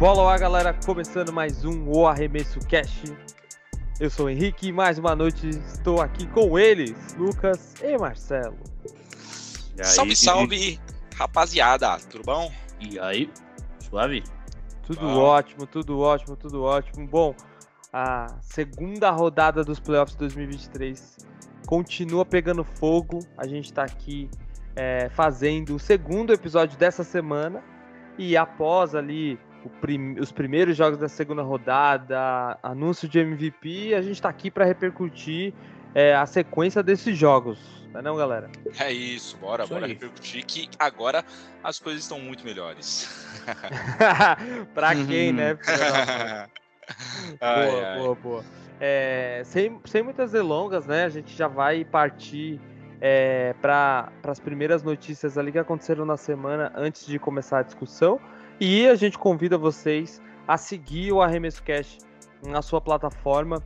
Bola lá, galera, começando mais um O Arremesso Cash. Eu sou o Henrique e mais uma noite estou aqui com eles, Lucas e Marcelo. E aí, salve, salve, rapaziada, tudo bom? E aí, suave? Tudo bom. ótimo, tudo ótimo, tudo ótimo. Bom, a segunda rodada dos playoffs 2023 continua pegando fogo. A gente está aqui é, fazendo o segundo episódio dessa semana e após ali prim os primeiros jogos da segunda rodada, anúncio de MVP, a gente está aqui para repercutir é, a sequência desses jogos, não é não, galera? É isso, bora, isso bora aí. repercutir que agora as coisas estão muito melhores. para quem, né? ai, boa, ai. boa, boa. É, sem, sem muitas delongas, né? A gente já vai partir é, para as primeiras notícias ali que aconteceram na semana antes de começar a discussão. E a gente convida vocês a seguir o Arremesso Cash na sua plataforma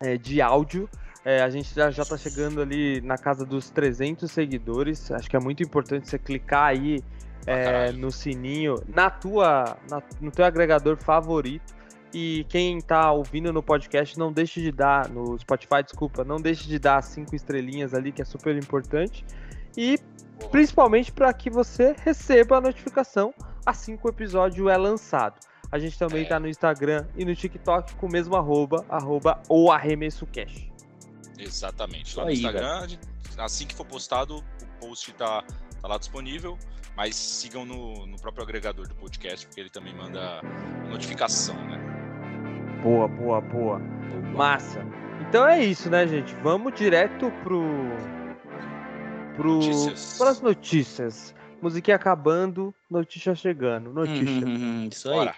é, de áudio. É, a gente já, já tá chegando ali na casa dos 300 seguidores. Acho que é muito importante você clicar aí é, no sininho, na tua, na, no teu agregador favorito. E quem tá ouvindo no podcast, não deixe de dar, no Spotify, desculpa, não deixe de dar cinco estrelinhas ali, que é super importante. E principalmente para que você receba a notificação assim que o episódio é lançado. A gente também está é. no Instagram e no TikTok com o mesmo arroba, arroba ou arremesso cash. Exatamente. Lá no Instagram, assim que for postado, o post está tá lá disponível, mas sigam no, no próprio agregador do podcast, porque ele também manda notificação, né? Boa, boa, boa. Massa. Então é isso, né, gente? Vamos direto pro. Pro notícias. pras notícias. Musiquinha acabando, notícia chegando. Notícia. Uhum, isso aí. Bora.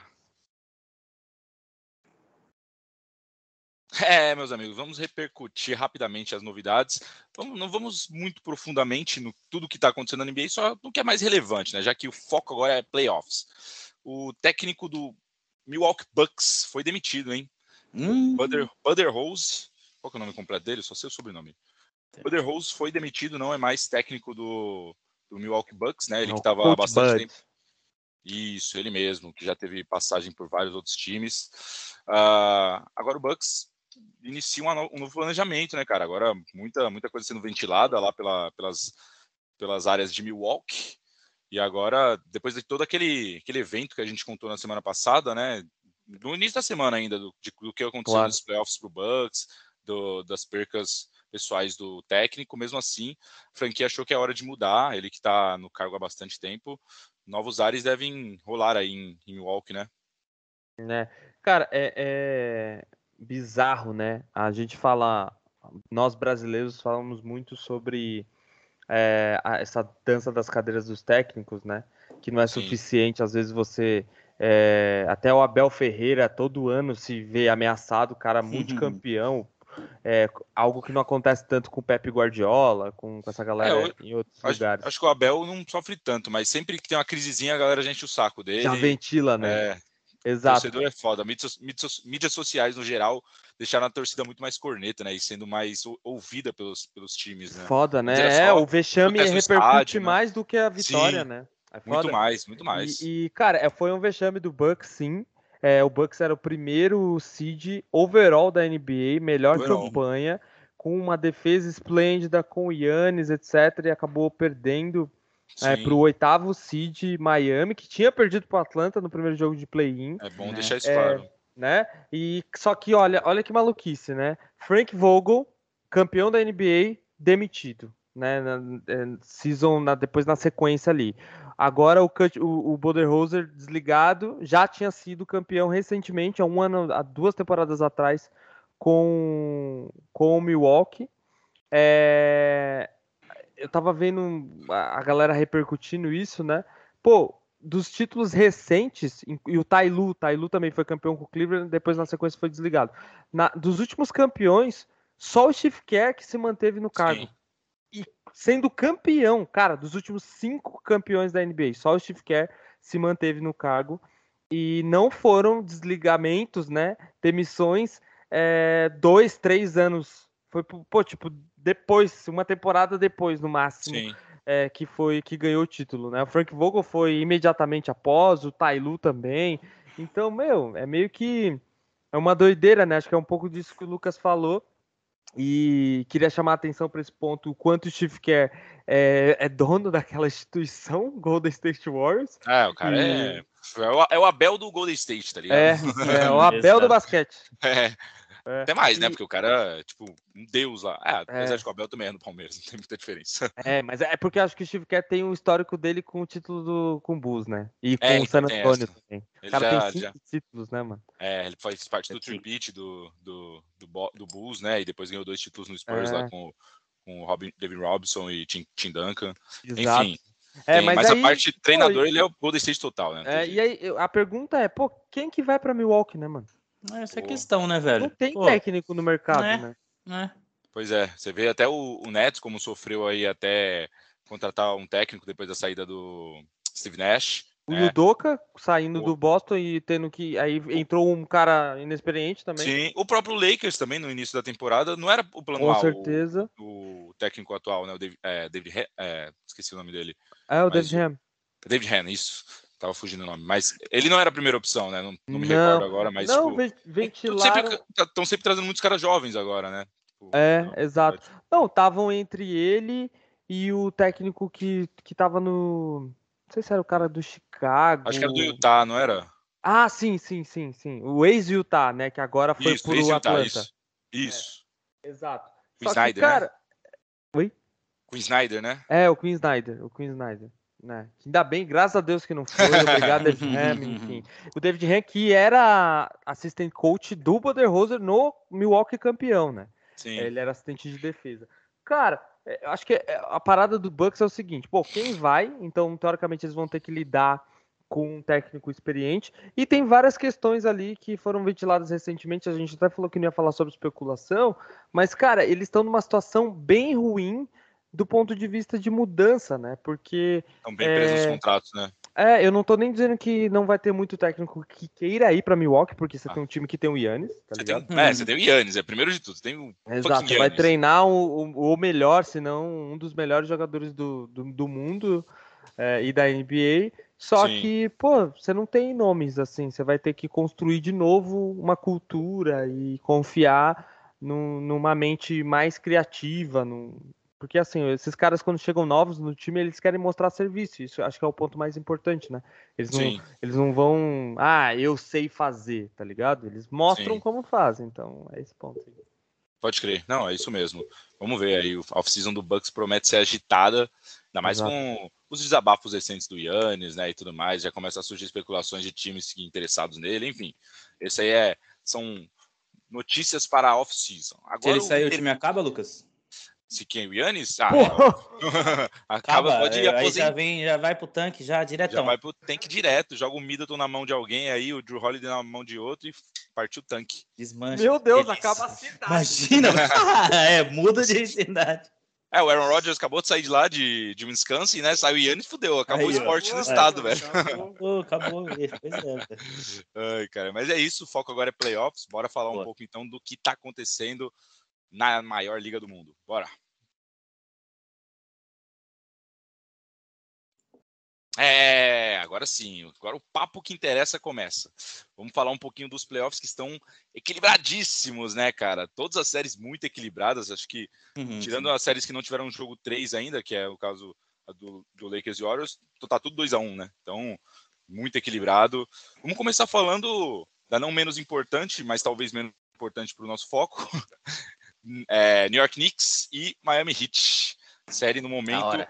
É, meus amigos, vamos repercutir rapidamente as novidades. Vamos, não vamos muito profundamente no tudo que está acontecendo na NBA, só no que é mais relevante, né? Já que o foco agora é playoffs. O técnico do Milwaukee Bucks foi demitido, hein? Hum. Butter, Butter Rose, qual é o nome completo dele? Só sei o sobrenome. Butter Rose foi demitido, não é mais técnico do, do Milwaukee Bucks, né? Ele que estava há bastante Bud. tempo. Isso, ele mesmo, que já teve passagem por vários outros times. Uh, agora o Bucks inicia um, um, novo planejamento, né, cara? Agora muita, muita coisa sendo ventilada lá pela, pelas, pelas áreas de Milwaukee. E agora, depois de todo aquele, aquele evento que a gente contou na semana passada, né? No início da semana ainda, do, de, do que aconteceu claro. nos playoffs pro Bucks, do, das percas pessoais do técnico, mesmo assim, a franquia achou que é hora de mudar, ele que está no cargo há bastante tempo, novos ares devem rolar aí em, em Milwaukee, né? Né, cara, é, é bizarro, né? A gente fala, nós brasileiros falamos muito sobre é, essa dança das cadeiras dos técnicos, né? Que não é Sim. suficiente, às vezes você é, até o Abel Ferreira todo ano se vê ameaçado, cara multicampeão, é, algo que não acontece tanto com o Pepe Guardiola, com, com essa galera é, eu, em outros acho, lugares. Acho que o Abel não sofre tanto, mas sempre que tem uma crisezinha, a galera gente o saco dele. Já ventila, né? É, Exato. O torcedor é foda. Mídias, mídias, mídias, sociais, no geral, deixaram a torcida muito mais corneta, né? E sendo mais ouvida pelos, pelos times, né? Foda, né? É, o vexame repercute estádio, né? mais né? do que a vitória, sim, né? É muito mais, muito mais. E, e, cara, é, foi um vexame do Bucks, sim. É, o Bucks era o primeiro seed overall da NBA, melhor overall. campanha, com uma defesa esplêndida, com o Yannis, etc. E acabou perdendo é, para o oitavo seed Miami, que tinha perdido para o Atlanta no primeiro jogo de play-in. É bom né? deixar isso claro. É, né? E só que olha, olha que maluquice, né? Frank Vogel, campeão da NBA, demitido, né? Na, é, season na, depois na sequência ali. Agora o, o, o Boderhoser desligado já tinha sido campeão recentemente, há um ano, há duas temporadas atrás, com, com o Milwaukee. É, eu tava vendo a galera repercutindo isso, né? Pô, dos títulos recentes, e o Tailu, Tailu também foi campeão com o Cleveland, depois na sequência foi desligado. Na, dos últimos campeões, só o Steve Kerr que se manteve no cargo. Sim sendo campeão, cara, dos últimos cinco campeões da NBA, só o Steve Kerr se manteve no cargo e não foram desligamentos, né? Demissões, é, dois, três anos. Foi, pô, tipo, depois, uma temporada depois, no máximo, é, que foi que ganhou o título, né? O Frank Vogel foi imediatamente após, o Tailu também. Então, meu, é meio que é uma doideira, né? Acho que é um pouco disso que o Lucas falou. E queria chamar a atenção para esse ponto, o quanto o Steve Kerr é, é, dono daquela instituição, Golden State Warriors. É, o cara e... é, é, o, é o Abel do Golden State, tá ligado? É, é o Abel do basquete. É. É. Até mais, né? e... né? Porque o cara é, tipo, um deus lá. É, apesar é. de que o Abel também é no Palmeiras, não tem muita diferença. É, mas é porque acho que o Steve Kerr tem um histórico dele com o título do, com o Bulls, né? E é, com o San Antonio também. o cara já, tem cinco já... títulos, né, mano? É, ele faz parte do tripit do, do, do, do, Bulls, né? E depois ganhou dois títulos no Spurs lá é. com, com o Robin, David Robinson e Tim, Tim Duncan. Exato. Enfim. É, mas, mas aí, a parte treinador, pô, ele é o Golden State total, né? É, e aí, a pergunta é, pô, quem que vai pra Milwaukee, né, mano? Essa é a questão, né, velho? Não tem Pô, técnico no mercado, né? né? Pois é, você vê até o, o Nets como sofreu aí até contratar um técnico depois da saída do Steve Nash. O né? Udoka saindo o... do Boston e tendo que. Aí entrou um cara inexperiente também. Sim, o próprio Lakers também no início da temporada não era o plano Com A, certeza. O, o, técnico atual, né? O David. É, David é, esqueci o nome dele. É, o David Ham. David Ham, isso. Tava fugindo o nome. Mas ele não era a primeira opção, né? Não, não me não, recordo agora, mas. Não, tipo, ventilaram... Estão sempre, sempre, trazendo muitos caras jovens agora, né? Tipo, é, não, exato. Não, estavam entre ele e o técnico que, que tava no. Não sei se era o cara do Chicago. Acho que era do Utah, não era? Ah, sim, sim, sim, sim. O ex-Utah, né? Que agora foi isso, pro Atlanta. Isso. isso. É, exato. O Snyder, que, cara... né? Oi? Com Snyder, né? É, o Queen Snyder, o Queen Snyder. Né? Ainda bem, graças a Deus que não foi. Obrigado, David Ham, enfim. O David Ham, que era assistente coach do Budenholzer no Milwaukee campeão, né? Sim. Ele era assistente de defesa. Cara, é, acho que é, a parada do Bucks é o seguinte: pô, quem vai? Então, teoricamente, eles vão ter que lidar com um técnico experiente. E tem várias questões ali que foram ventiladas recentemente. A gente até falou que não ia falar sobre especulação, mas, cara, eles estão numa situação bem ruim do ponto de vista de mudança, né? Porque. Estão bem presos é... nos contratos, né? É, eu não tô nem dizendo que não vai ter muito técnico que queira ir para Milwaukee, porque você ah. tem um time que tem o Yannis, tá você ligado? Tem, é, você tem o Yannis, é primeiro de tudo, você tem o Exato, você vai treinar o, o, melhor, se não um dos melhores jogadores do, do, do mundo é, e da NBA. Só Sim. que, pô, você não tem nomes assim, você vai ter que construir de novo uma cultura e confiar numa mente mais criativa, num, porque assim, esses caras quando chegam novos no time, eles querem mostrar serviço. Isso acho que é o ponto mais importante, né? Eles não, eles não vão, ah, eu sei fazer, tá ligado? Eles mostram Sim. como fazem. Então, é esse ponto. Aí. Pode crer. Não, é isso mesmo. Vamos ver aí. A off-season do Bucks promete ser agitada, ainda mais Exato. com os desabafos recentes do Yannis, né, e tudo mais. Já começa a surgir especulações de times interessados nele. Enfim, esse aí é, são notícias para a off-season. Se ele sair, o time acaba, Lucas? Se quem? O Yannis? Ah, é. acaba, pode ir é, aí já, vem, já vai pro tanque já direto. Já vai pro tanque direto, joga o Middleton na mão de alguém aí, o Drew Holiday na mão de outro e partiu o tanque. Desmancha. Meu Deus, Eles... acaba a cidade. Imagina, é, muda de cidade. É, o Aaron Rodgers acabou de sair de lá de, de Wisconsin, né? Saiu o Yannis fudeu, acabou aí, o esporte no estado, velho. Acabou, acabou. Pois é, Ai, cara, mas é isso, o foco agora é playoffs. Bora falar um pouco então do que tá acontecendo na maior liga do mundo. Bora. É, agora sim, agora o papo que interessa começa. Vamos falar um pouquinho dos playoffs que estão equilibradíssimos, né, cara? Todas as séries muito equilibradas, acho que, uhum, tirando sim. as séries que não tiveram jogo 3 ainda, que é o caso do, do Lakers e Warriors, tá tudo 2 a 1 né? Então, muito equilibrado. Vamos começar falando da não menos importante, mas talvez menos importante para o nosso foco, é, New York Knicks e Miami Heat. Série no momento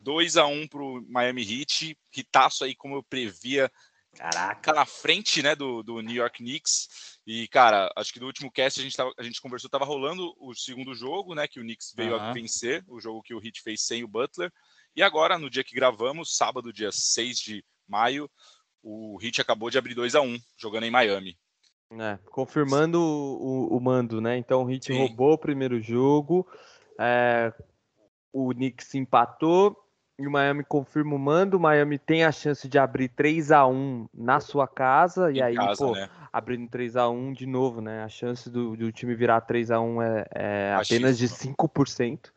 2 a 1 para o Miami Heat. Ritaço aí, como eu previa. Caraca, na frente né, do, do New York Knicks. E, cara, acho que no último cast a gente, tava, a gente conversou, tava rolando o segundo jogo, né? Que o Knicks veio uhum. a vencer, o jogo que o Heat fez sem o Butler. E agora, no dia que gravamos, sábado, dia 6 de maio, o Heat acabou de abrir 2 a 1 jogando em Miami. É, confirmando o, o, mando, né? Então o Heat Sim. roubou o primeiro jogo, é, o Knicks empatou e o Miami confirma o mando. O Miami tem a chance de abrir 3 a 1 na sua casa em e aí, casa, pô, né? abrindo 3 a 1 de novo, né? A chance do, do time virar 3 a 1 é, é apenas de 5%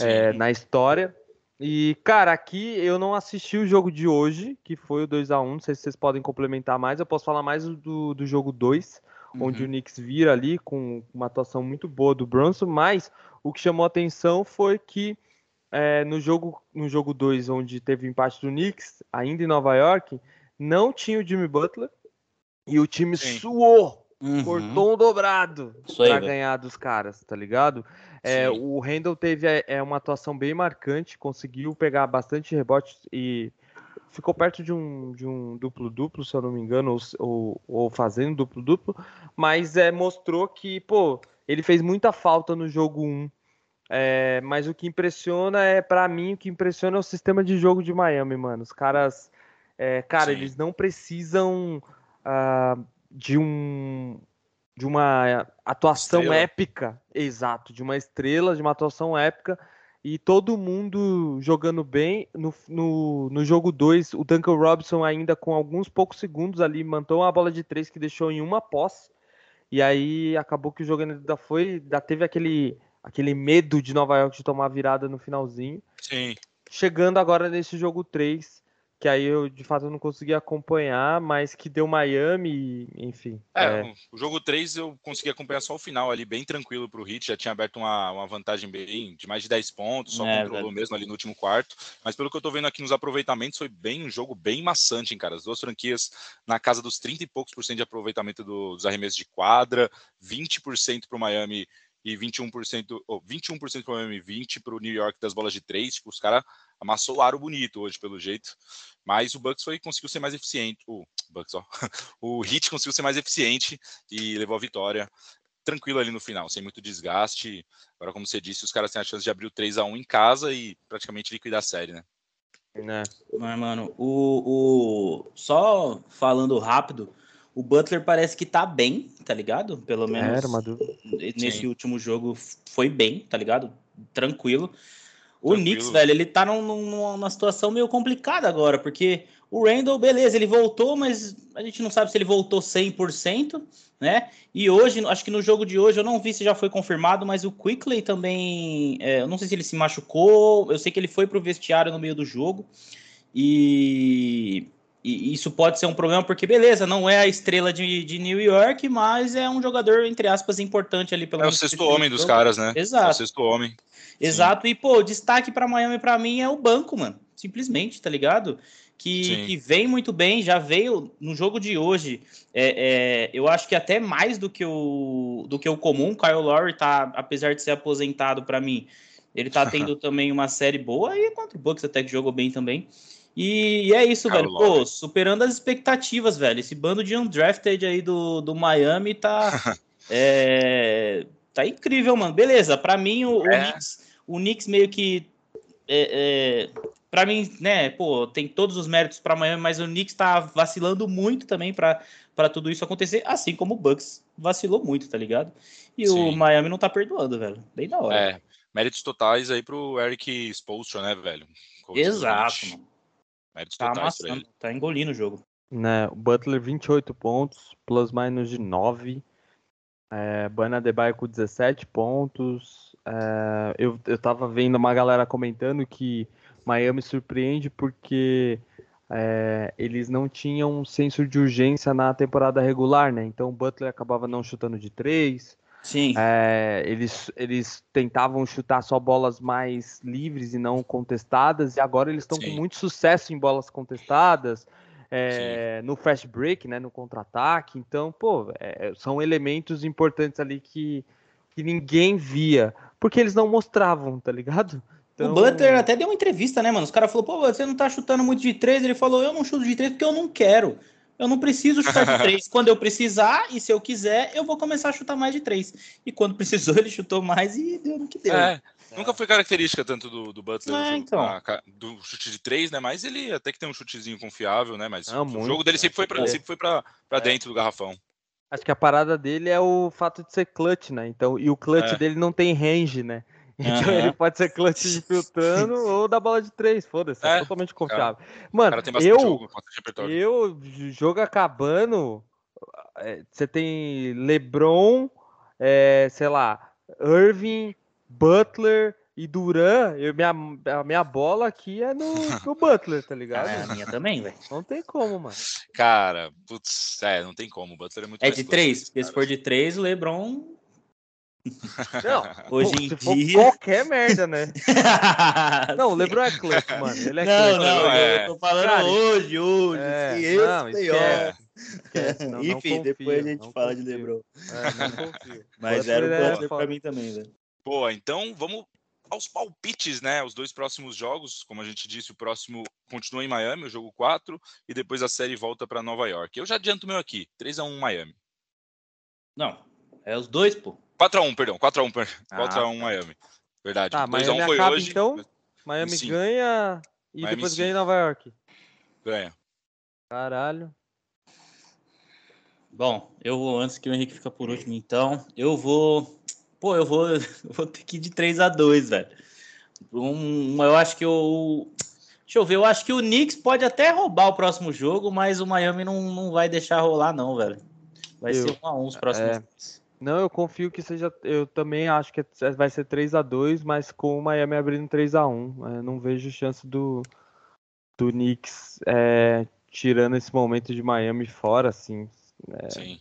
é, na história. E, cara, aqui eu não assisti o jogo de hoje, que foi o 2 a 1 Não sei se vocês podem complementar mais. Eu posso falar mais do, do jogo 2, uhum. onde o Knicks vira ali com uma atuação muito boa do Bronson. Mas o que chamou a atenção foi que é, no jogo no jogo 2, onde teve empate do Knicks, ainda em Nova York, não tinha o Jimmy Butler. E o time Sim. suou, uhum. cortou um dobrado para ganhar dos caras, tá ligado? É, o Randall teve é, é, uma atuação bem marcante, conseguiu pegar bastante rebotes e ficou perto de um, de um duplo-duplo, se eu não me engano, ou, ou, ou fazendo duplo-duplo, mas é, mostrou que, pô, ele fez muita falta no jogo 1. É, mas o que impressiona é, para mim, o que impressiona é o sistema de jogo de Miami, mano. Os caras, é, cara, Sim. eles não precisam uh, de um de uma atuação estrela. épica, exato, de uma estrela, de uma atuação épica, e todo mundo jogando bem. No, no, no jogo 2, o Duncan Robinson ainda com alguns poucos segundos ali, mantou uma bola de três que deixou em uma posse, e aí acabou que o jogo ainda foi, ainda teve aquele, aquele medo de Nova York de tomar virada no finalzinho. Sim. Chegando agora nesse jogo 3, que aí eu de fato não consegui acompanhar, mas que deu Miami, enfim. É, é... o jogo 3 eu consegui acompanhar só o final ali, bem tranquilo para o Heat, já tinha aberto uma, uma vantagem bem de mais de 10 pontos, só é, controlou velho. mesmo ali no último quarto, mas pelo que eu tô vendo aqui nos aproveitamentos, foi bem um jogo bem maçante, hein, cara. As duas franquias na casa dos 30 e poucos por cento de aproveitamento do, dos arremessos de quadra, 20% para o Miami e 21%, ou 21% para o Miami, 20 para o New York das bolas de três. Tipo, os caras amassou o aro bonito hoje, pelo jeito. Mas o Bucks foi, conseguiu ser mais eficiente. O Bucks, ó. O Heat conseguiu ser mais eficiente e levou a vitória tranquilo ali no final, sem muito desgaste. Agora, como você disse, os caras têm a chance de abrir o 3 a 1 em casa e praticamente liquidar a série, né? É. Mas, mano, o, o... só falando rápido, o Butler parece que tá bem, tá ligado? Pelo menos é, nesse Sim. último jogo foi bem, tá ligado? Tranquilo. O Tranquilo. Knicks, velho, ele tá num, numa situação meio complicada agora, porque o Randall, beleza, ele voltou, mas a gente não sabe se ele voltou 100%, né? E hoje, acho que no jogo de hoje, eu não vi se já foi confirmado, mas o Quickley também, é, eu não sei se ele se machucou, eu sei que ele foi pro vestiário no meio do jogo, e e isso pode ser um problema, porque beleza, não é a estrela de, de New York, mas é um jogador, entre aspas, importante ali. Pelo é o sexto homem dos caras, né? Exato. É o sexto homem. Exato, Sim. e pô, destaque para Miami para mim é o banco, mano. Simplesmente, tá ligado? Que, que, vem muito bem, já veio no jogo de hoje. É, é, eu acho que até mais do que o, do que o comum. Kyle Lowry tá, apesar de ser aposentado para mim, ele tá tendo também uma série boa e contra o Bucks até que jogou bem também. E, e é isso, velho. Pô, superando as expectativas, velho. Esse bando de undrafted aí do, do Miami tá. é, tá incrível, mano. Beleza, pra mim o, é. o, Knicks, o Knicks meio que. É, é, pra mim, né, pô, tem todos os méritos pra Miami, mas o Knicks tá vacilando muito também pra, pra tudo isso acontecer, assim como o Bucks vacilou muito, tá ligado? E Sim. o Miami não tá perdoando, velho. Bem da hora. É, méritos totais aí pro Eric Spolstra, né, velho? Exato, mano. Méritos tá amassando, tá engolindo o jogo. Né, o Butler 28 pontos, plus minus de 9. É, Bana Debaio com 17 pontos. É, eu, eu tava vendo uma galera comentando que Miami surpreende porque é, eles não tinham senso de urgência na temporada regular, né? Então o Butler acabava não chutando de 3, Sim. É, eles, eles tentavam chutar só bolas mais livres e não contestadas, e agora eles estão com muito sucesso em bolas contestadas, é, no fast break, né, no contra-ataque. Então, pô, é, são elementos importantes ali que, que ninguém via, porque eles não mostravam, tá ligado? Então... O Butler até deu uma entrevista, né, mano? Os caras falaram, pô, você não tá chutando muito de três. Ele falou, eu não chuto de três porque eu não quero. Eu não preciso chutar de três. Quando eu precisar, e se eu quiser, eu vou começar a chutar mais de três. E quando precisou, ele chutou mais e deu no que deu. É, nunca foi característica tanto do, do Butler é, então. a, do chute de três, né? Mas ele até que tem um chutezinho confiável, né? Mas Não, o muito, jogo dele sempre foi para sempre foi para é. dentro do garrafão. Acho que a parada dele é o fato de ser clutch, né? Então, e o clutch é. dele não tem range, né? Então uhum. ele pode ser clutch de filtrando ou da bola de três, foda-se, é, é, totalmente confiável. Cara, Mano, eu, jogo, eu, jogo acabando, é, você tem LeBron, é, sei lá, Irving, Butler, e Duran, eu, minha, a minha bola aqui é no, no Butler, tá ligado? É, a minha também, velho. Não tem como, mano. Cara, putz, é, não tem como. O Butler é muito É de três, porque se for de três, o LeBron. Não, Hoje pô, em dia- qualquer merda, né? Não, o LeBron é clutch, mano. Ele é não, clutch. não, é. eu tô falando Cara, hoje, hoje. É, se não, esse esquece, não, não Enfim, confio, depois a gente não fala de confio. LeBron. É, não confio. Mas Butler era o é Butler foda. pra mim também, velho. Boa, então vamos aos palpites, né? Os dois próximos jogos, como a gente disse, o próximo continua em Miami, o jogo 4, e depois a série volta para Nova York. Eu já adianto o meu aqui, 3 a 1 Miami. Não, é os dois, pô. 4 a 1, perdão, 4 a 1, per- Ah, 4 a 1 Miami. Verdade. Tá, 2 a 1 Miami foi acaba hoje. então. Miami Sim. ganha e Miami depois sim. ganha em Nova York. Ganha. Caralho. Bom, eu vou, antes que o Henrique fica por último, então, eu vou. Pô, eu vou, eu vou ter que ir de 3 a 2 velho. Um, eu acho que o. Deixa eu ver, eu acho que o Knicks pode até roubar o próximo jogo, mas o Miami não, não vai deixar rolar, não, velho. Vai Eu- ser 1 a 1 os próximos. é. Não, eu confio que seja. Eu também acho que é- vai ser 3 a 2 mas com o Miami abrindo 3 a 1 É, não vejo chance do, do Knicks é, tirando esse momento de Miami fora, assim. Sim.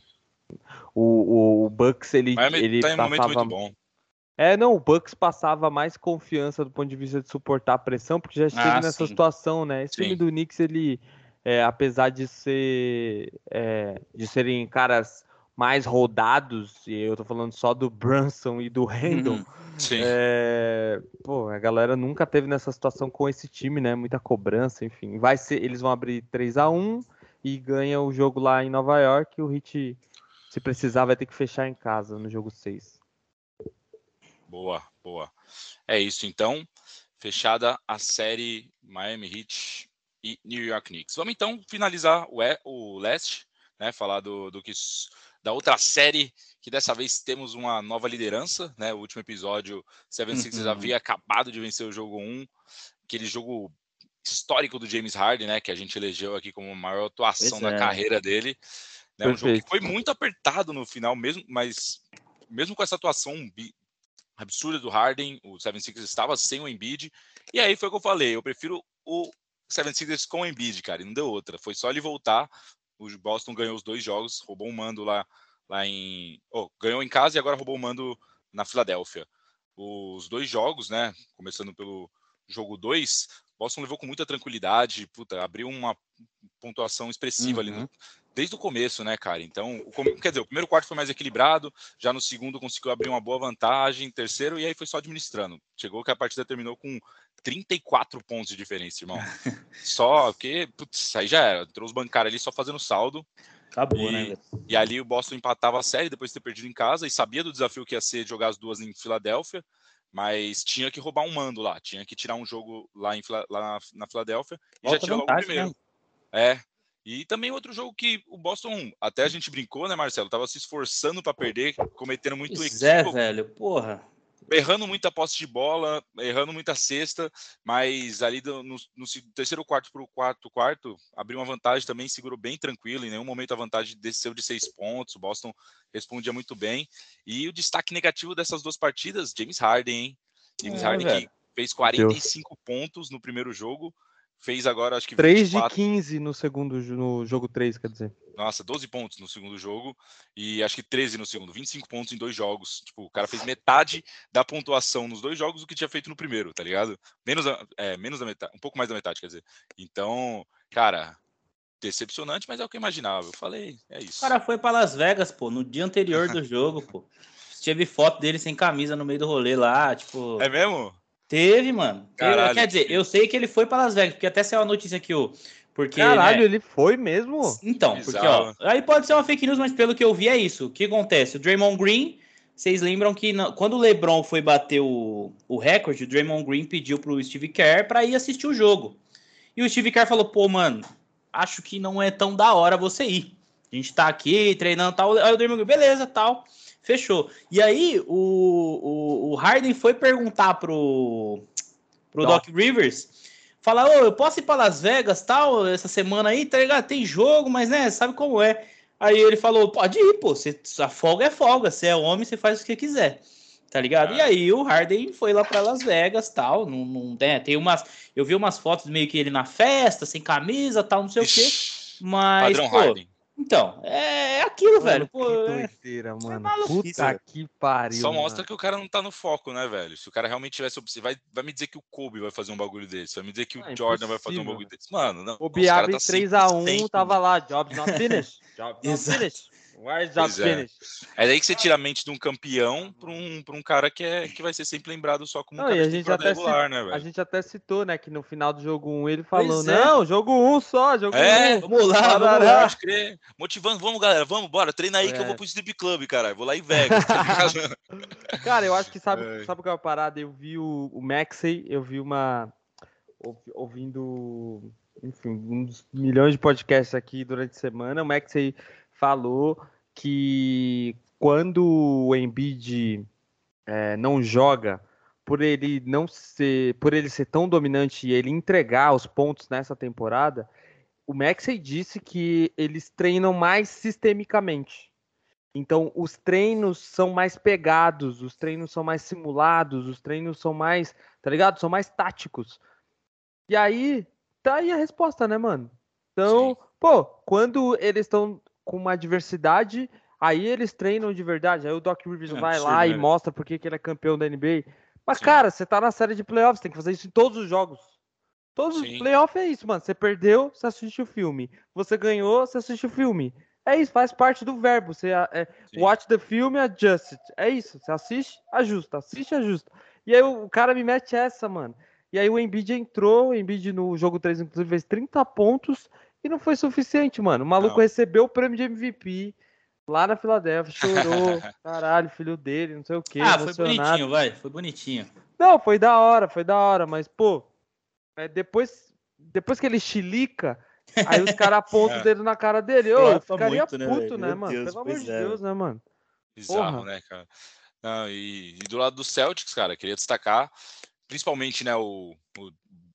O, o, o Bucks, ele, Miami ele tá em um momento passava. muito bom. É, não, o Bucks passava mais confiança do ponto de vista de suportar a pressão, porque já esteve Ah, nessa sim. situação, né? Esse time Sim. do Knicks, ele, é, apesar de ser é, de serem caras mais rodados, e eu tô falando só do Brunson e do Randall, Uhum. Sim. é, pô, a galera nunca teve nessa situação com esse time, né? Muita cobrança, enfim. Vai ser, eles vão abrir 3 a 1 e ganha o jogo lá em Nova York, o Hit, se precisar, vai ter que fechar em casa no jogo 6. Boa, boa. É isso então. Fechada a série Miami Heat e New York Knicks. Vamos então finalizar o, e- o leste, né? Falar do, do que da outra série que dessa vez temos uma nova liderança, né? O último episódio, 76ers Uhum. havia acabado de vencer o jogo 1, aquele jogo histórico do James Harden, né? Que a gente elegeu aqui como a maior atuação Pois da é. carreira dele. Né, um jogo que foi muito apertado no final, mesmo, mas mesmo com essa atuação absurda do Harden, o 76ers estava sem o Embiid, e aí foi o que eu falei, eu prefiro o 76ers com o Embiid, cara, e não deu outra, foi só ele voltar, o Boston ganhou os dois jogos, roubou um mando lá, lá em... Oh, ganhou em casa e agora roubou o mando na Filadélfia. Os dois jogos, né, começando pelo jogo 2, Boston levou com muita tranquilidade, puta, abriu uma pontuação expressiva ali no, Uhum. desde o começo, né, cara? Então, o quer dizer, o primeiro quarto foi mais equilibrado, já no segundo conseguiu abrir uma boa vantagem, terceiro, e aí foi só administrando. Chegou que a partida terminou com 34 pontos de diferença, irmão. Só que, putz, aí já era. Entrou os bancários ali só fazendo saldo, Acabou, E- né, velho? e ali o Boston empatava a série depois de ter perdido em casa, e sabia do desafio que ia ser jogar as duas em Filadélfia, mas tinha que roubar um mando lá, tinha que tirar um jogo lá, em, lá na, Filadélfia, e já Volta tirou logo o vantagem, primeiro. né? É. E também outro jogo que o Boston, até a gente brincou, né, Marcelo? Tava se esforçando para perder, cometendo muito Pois é, equívoco, velho, porra. Errando muita posse de bola, errando muita cesta, mas ali do- no, no terceiro quarto para o quarto quarto, abriu uma vantagem também, segurou bem tranquilo, em nenhum momento a vantagem desceu de seis pontos, o Boston respondia muito bem. E o destaque negativo dessas duas partidas, James Harden, hein? James É, Harden que velho. fez 45 pontos no primeiro jogo, fez agora acho que 3 de 24, 15 no segundo, no jogo 3, quer dizer. Nossa, 12 pontos no segundo jogo e acho que 13 no segundo, 25 pontos em dois jogos. Tipo, o cara fez metade da pontuação nos dois jogos do que tinha feito no primeiro, tá ligado? Menos, a- é, menos da metade, um pouco mais da metade, quer dizer. Então, cara, decepcionante, mas é o que eu imaginava. Eu falei, é O isso. cara foi pra Las Vegas, pô, no dia anterior do jogo, pô. Teve foto dele sem camisa no meio do rolê lá, tipo. É mesmo? Teve, mano. Caralho, Quer dizer, que- eu sei que ele foi pra Las Vegas, porque até saiu a notícia aqui, ó. Porque. Caralho, né, ele foi mesmo? Então, Bizarro. porque, ó, aí pode ser uma fake news, mas pelo que eu vi é isso. O que acontece? O Draymond Green, vocês lembram que na- quando o LeBron foi bater o, o recorde, o Draymond Green pediu pro Steve Kerr pra ir assistir o jogo. E o Steve Kerr falou: pô, mano, acho que não é tão da hora você ir. A gente tá aqui treinando e tal. Aí o Draymond Green, beleza, tal. Fechou. E aí o, o, o Harden foi perguntar pro, pro Doc. Doc Rivers falar, ô, eu posso ir pra Las Vegas, tal, essa semana aí, tá ligado? Tem jogo, mas, né, sabe como é. Aí ele falou, pode ir, pô, você, a folga é folga, você é homem, você faz o que quiser. tá ligado? E é. aí o Harden foi lá para Las Vegas, tal, não, não né, tem umas, eu vi umas fotos meio que ele na festa, sem camisa, tal, não sei Ixi, o quê. Mas padrão pô, Harden. Então, é, é aquilo, mano, velho. Pô, que é doideira, é mano. É Puta que pariu. Só mostra mano. que o cara não tá no foco, né, velho? Se o cara realmente tivesse. Vai, vai me dizer que o Kobe vai fazer um bagulho desse. Vai me dizer que o é Jordan vai fazer um bagulho desse. Mano, não. O Biabe tá 3x1 tava lá. Jobs not finished. Jobs not finished. Where's that é. é daí que você tira a mente de um campeão para um, pra um cara que, é, que vai ser sempre lembrado só como não, um cara a gente até regular, né, velho? A gente até citou, né, que no final do jogo 1 ele falou, é. não, jogo 1 só, jogo é, 1. Vamos lá, vamos lá. Pode crer. Motivando, vamos, galera, vamos, bora, treina aí é. que eu vou pro Sleep Club, cara. Vou lá em Vegas. Tá cara, eu acho que sabe, é. sabe o que é uma parada? Eu vi o, o Maxey, eu vi uma... Ouvindo, enfim, um dos milhões de podcasts aqui durante a semana, o Maxey falou que quando o Embiid é, não joga, por ele não ser, por ele ser tão dominante e ele entregar os pontos nessa temporada, o Maxey disse que eles treinam mais sistemicamente. Então, os treinos são mais pegados, os treinos são mais simulados, os treinos são mais, tá ligado? São mais táticos. E aí, tá aí a resposta, né, mano? Então, Sim. pô, quando eles estão com uma diversidade, aí eles treinam de verdade. Aí o Doc Rivers é vai lá e mostra porque que ele é campeão da NBA. Mas, Sim. cara, você tá na série de playoffs, tem que fazer isso em todos os jogos. Todos Sim. os playoffs é isso, mano. Você perdeu, você assiste o filme. Você ganhou, você assiste o filme. É isso, faz parte do verbo. Você é, watch the film, adjust it. É isso. Você assiste, ajusta, assiste, ajusta. E aí o, o cara me mete essa, mano. E aí o Embiid entrou, o Embiid no jogo 3, inclusive, fez 30 pontos e não foi suficiente, mano. O maluco não. recebeu o prêmio de MVP lá na Filadélfia, chorou, caralho, filho dele, não sei o quê. Ah, foi bonitinho, vai, foi bonitinho. Não, foi da hora, foi da hora, mas, pô, é, depois, depois que ele chilica, aí os caras apontam é. o dedo na cara dele. Ô, eu ficaria muito, né, puto, né, né mano? Deus, Pelo amor de é. Deus, né, mano? Bizarro, Porra. né, cara? Não, e, e, do lado do Celtics, cara, queria destacar principalmente, né, o, o,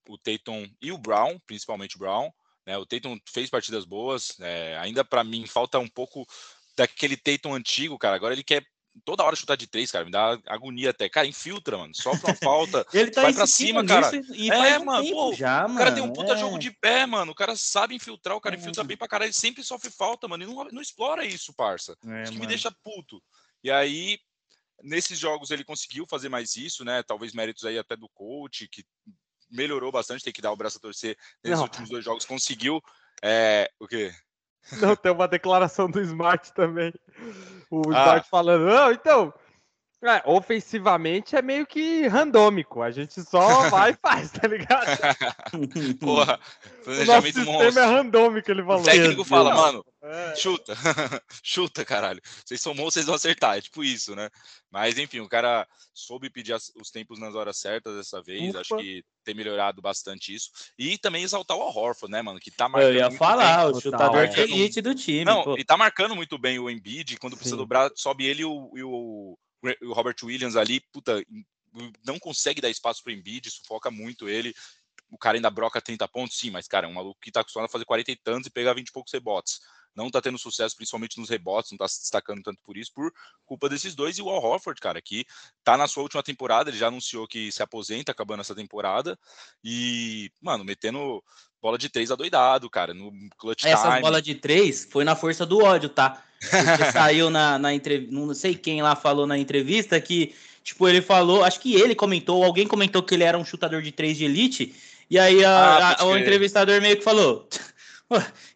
o Tatum e o Brown, principalmente o Brown, né? O Tatum fez partidas boas, é, ainda para mim falta um pouco daquele Tatum antigo, cara. Agora ele quer toda hora chutar de três, cara. Me dá agonia até. Cara, infiltra, mano. Sofre uma falta. ele tá vai pra cima, cara. E é, mano. Pô, já, o cara tem um puta é. jogo de pé, mano. O cara sabe infiltrar, o cara é. infiltra bem pra caralho. Ele sempre sofre falta, mano. E não, não explora isso, parça. É, isso que me deixa puto. E aí, nesses jogos ele conseguiu fazer mais isso, né? Talvez méritos aí até do coach, que melhorou bastante, tem que dar o braço a torcer nesses não. últimos dois jogos, conseguiu. É, o quê? Não, tem uma declaração do Smart também. O ah. Smart falando, não, então, é, ofensivamente é meio que randômico. A gente só vai e faz, tá ligado? Porra, planejamento o nosso sistema é randômico, ele falou. O técnico fala, mano, é. chuta, chuta, caralho. Vocês são bons, vocês vão acertar. É tipo isso, né? Mas enfim, o cara soube pedir os tempos nas horas certas dessa vez. Ufa. Acho que tem melhorado bastante isso. E também exaltar o Horford, né, mano? Que tá marcando. Eu ia falar, bem, o chutador de elite do time. Não, pô. ele tá marcando muito bem o Embiid. Quando precisa Sim. dobrar, sobe ele e o, e o o Robert Williams ali, puta, não consegue dar espaço para o Embiid, sufoca muito ele. O cara ainda broca 30 pontos, sim, mas, cara, é um maluco que tá acostumado a fazer 40 e tantos e pegar 20 e poucos rebotes. Não tá tendo sucesso, principalmente nos rebotes, não tá se destacando tanto por isso, por culpa desses dois. E o Al Horford, cara, que tá na sua última temporada, ele já anunciou que se aposenta acabando essa temporada. E, mano, metendo bola de três adoidado, cara, no clutch Essa time. bola de três foi na força do ódio, tá? Porque saiu na, na entrevista, não sei quem lá falou na entrevista que, tipo, ele falou, acho que ele comentou, alguém comentou que ele era um chutador de três de elite, e aí a, ah, a, o entrevistador meio que falou.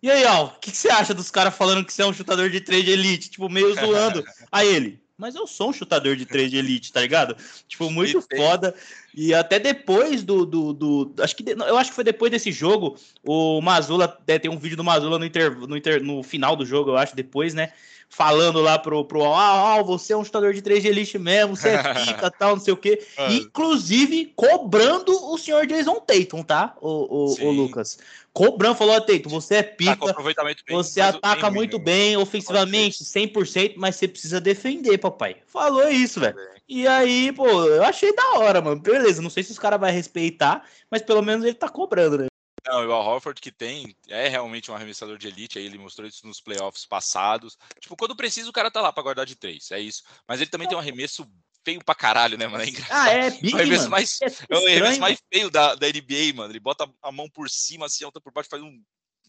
E aí, ó, o que, que, você acha dos caras falando que você é um chutador de três de elite? Tipo, meio zoando. Aí ele, mas eu sou um chutador de três de elite, tá ligado? Tipo, muito foda. E até depois do, do, do. acho que eu acho que foi depois desse jogo. O Mazula é, tem um vídeo do Mazula no, inter, no, inter, no final do jogo, eu acho, depois, né? Falando lá pro, pro ah, ah, você é um chutador de três de elite mesmo, você é pica, tal, não sei o quê. Inclusive, cobrando o senhor Jason Tatum, tá? O, o, o Lucas. Cobrando, falou, Tatum, você é pica, você ataca muito bem, ofensivamente, 100%, mas você precisa defender, papai. Falou isso, velho. E aí, pô, eu achei da hora, mano. Beleza, não sei se os caras vão respeitar, mas pelo menos ele tá cobrando, né? Não, o Al Horford que tem é realmente um arremessador de elite, aí ele mostrou isso nos playoffs passados. Tipo, quando precisa, o cara tá lá para guardar de três, é isso. Mas ele também tem um arremesso feio pra caralho, né, mano? É engraçado. Ah, é, Big, é o mais, é, é o arremesso mais feio da, da NBA, mano. Ele bota a mão por cima, assim, alta por baixo, faz um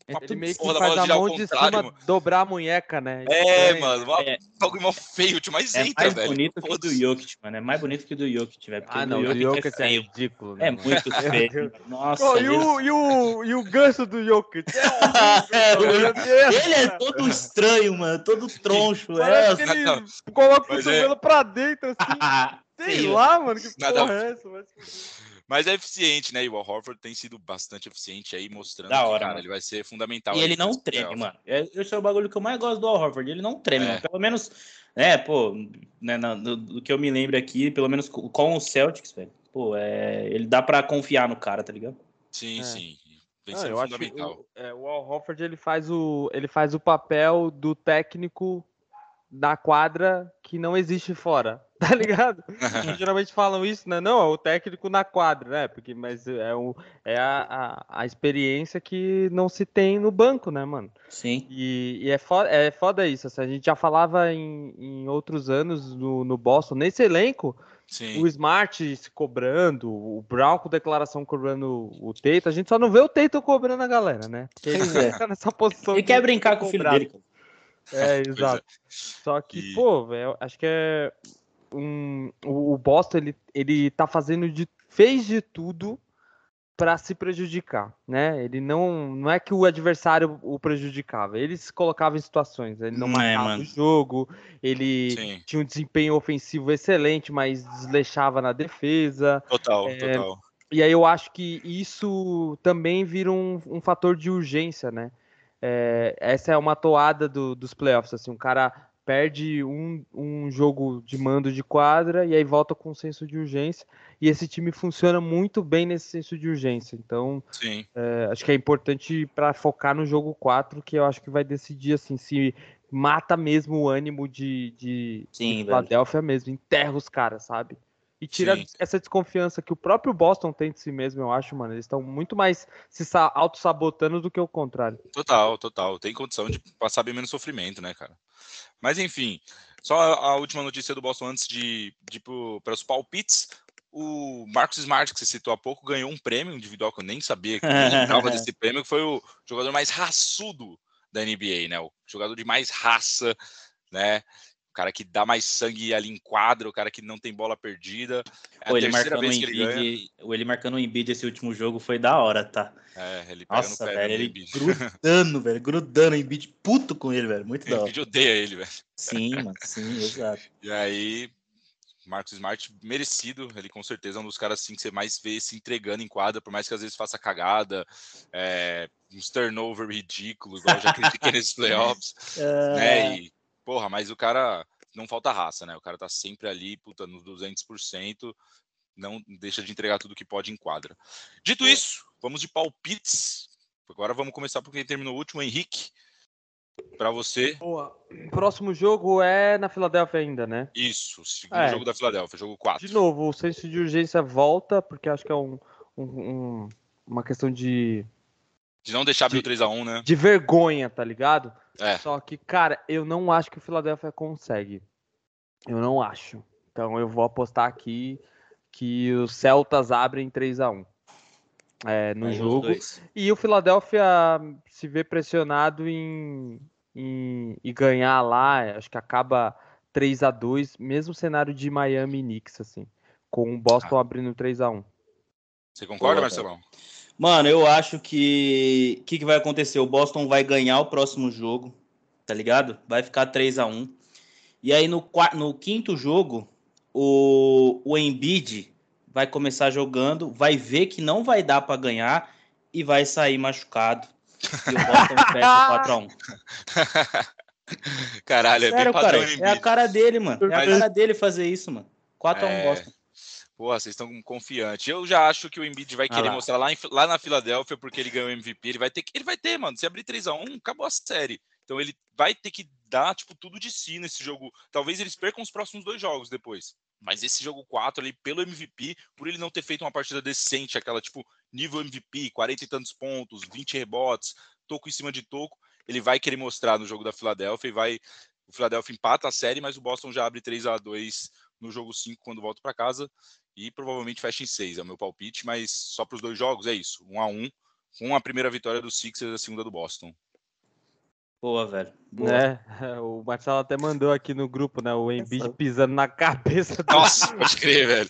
ele meio que faz a mão de cima dobrar a munheca, né? É, é mano. É. Algo mal feio, mais é entra, mais velho. bonito que o do Jokic, mano. É mais bonito que o do Jokic, velho. Ah, não, o do Jokic é, é ridículo. É muito feio. Nossa. Oh, e, o, e, o, e o ganso do Jokic? É ele é todo estranho, mano. Todo troncho. Parece é. que ele coloca o cabelo pra dentro, assim. Sei lá, mano. Que porra é essa? Mas... Mas é eficiente, né? E o Al Horford tem sido bastante eficiente aí, mostrando da hora, que, cara, ele vai ser fundamental. E ele não treme, mano. Esse é o bagulho que eu mais gosto do Al Horford. Ele não treme, é. mano. Pelo menos, né, pô, né, no, do que eu me lembro aqui, pelo menos com o Celtics, velho. Pô, é, ele dá pra confiar no cara, tá ligado? Sim, é. sim. Vem sendo fundamental. O, é, o Al Horford, ele faz o, ele faz o papel do técnico da quadra que não existe fora, tá ligado? geralmente falam isso, né? Não, é o técnico na quadra, né? Porque, mas é, o, é a, a, a, experiência que não se tem no banco, né, mano? Sim. E, e é, foda, é foda isso. Assim, a gente já falava em, em outros anos no, no Boston, nesse elenco, Sim. o Smart se cobrando, o Brown com declaração cobrando o Teito. A gente só não vê o Teito cobrando a galera, né? Ele é. fica nessa posição. Ele quer brincar com o filho dele, cara. É, é, exato. É. Só que, e... pô, velho, acho que é. Um, o Boston, ele, ele tá fazendo de. fez de tudo para se prejudicar, né? Ele não. Não é que o adversário o prejudicava, ele se colocava em situações. Ele não, não é, matava é, o jogo, ele Sim. tinha um desempenho ofensivo excelente, mas desleixava na defesa. Total, é, total. E aí eu acho que isso também vira um, um fator de urgência, né? É, essa é uma toada do, dos playoffs. Assim, um cara perde um, um jogo de mando de quadra e aí volta com um senso de urgência. E esse time funciona muito bem nesse senso de urgência. Então, é, acho que é importante para focar no jogo 4, que eu acho que vai decidir assim se mata mesmo o ânimo de, de, Sim, de Philadelphia mesmo, enterra os caras, sabe? E tira Sim. essa desconfiança que o próprio Boston tem de si mesmo, eu acho, mano. Eles estão muito mais se auto-sabotando do que o contrário. Total, total. Tem condição de passar bem menos sofrimento, né, cara? Mas enfim, só a última notícia do Boston antes de, de ir para os palpites. O Marcos Smart, que você citou há pouco, ganhou um prêmio individual que eu nem sabia que lembrava desse prêmio, que foi o jogador mais raçudo da NBA, né? O jogador de mais raça, né? O cara que dá mais sangue ali em quadro, o cara que não tem bola perdida. É Pô, ele marcando vez que ele Embiid, ele marcando o Embiid esse último jogo foi da hora, tá? É, ele pega Nossa, no pé velho, ele grudando, velho, grudando o Embiid, puto com ele, velho, muito da hora. O Embiid odeia ele, velho. Sim, mano, sim, exato. E aí, Marcos Smart merecido, ele com certeza é um dos caras assim que você mais vê se entregando em quadra, por mais que às vezes faça cagada, é, uns turnover ridículo, igual já critiquei nesses playoffs, uh... né? E porra, mas o cara não falta raça, né? O cara tá sempre ali, puta, nos 200%, não deixa de entregar tudo que pode em quadra. Dito é. isso, vamos de palpites. Agora vamos começar por quem terminou o último, Henrique. Para você. Boa. O próximo jogo é na Filadélfia ainda, né? Isso, segundo é. jogo da Filadélfia, jogo 4. De novo, o senso de urgência volta, porque acho que é um, um, um uma questão de. De não deixar abrir o 3x1, né? De vergonha, tá ligado? É. Só que, cara, eu não acho que o Philadelphia consegue. Eu não acho. Então eu vou apostar aqui que os Celtas abrem 3 a 1 é, no Aí jogo. E o Philadelphia se vê pressionado em, em, em, ganhar lá. Acho que acaba 3 a 2 mesmo cenário de Miami Knicks, assim. Com o Boston ah. abrindo 3 a 1 Você concorda, Marcelão? Mano, eu acho que o que, que vai acontecer? O Boston vai ganhar o próximo jogo, tá ligado? Vai ficar 3 a 1 E aí no, no quinto jogo, o, o Embiid vai começar jogando, vai ver que não vai dar para ganhar e vai sair machucado. E o Boston fecha 4 a 1 Caralho, Sério, é bem padrão cara, É a cara dele, mano. É a cara dele fazer isso, mano. 4 a 1 é... Boston. Porra, vocês estão confiantes. Eu já acho que o Embiid vai querer ah lá. mostrar lá, em, lá na Filadélfia, porque ele ganhou o MVP. Ele vai ter que. Ele vai ter, mano. Se abrir 3x1, acabou a série. Então ele vai ter que dar, tipo, tudo de si nesse jogo. Talvez eles percam os próximos dois jogos depois. Mas esse jogo 4 ali, pelo MVP, por ele não ter feito uma partida decente, aquela, tipo, nível MVP, 40 e tantos pontos, 20 rebotes, toco em cima de toco, ele vai querer mostrar no jogo da Filadélfia e vai. O Philadelphia empata a série, mas o Boston já abre 3 a 2 no jogo 5 quando volta para casa e provavelmente fecha em 6, é o meu palpite, mas só para os dois jogos é isso, 1 a 1 com a primeira vitória do Sixers e a segunda do Boston. Boa, velho. Boa. Né? O Marcelo até mandou aqui no grupo, né? O Embiid pisando na cabeça do... Nossa, pode crer, velho.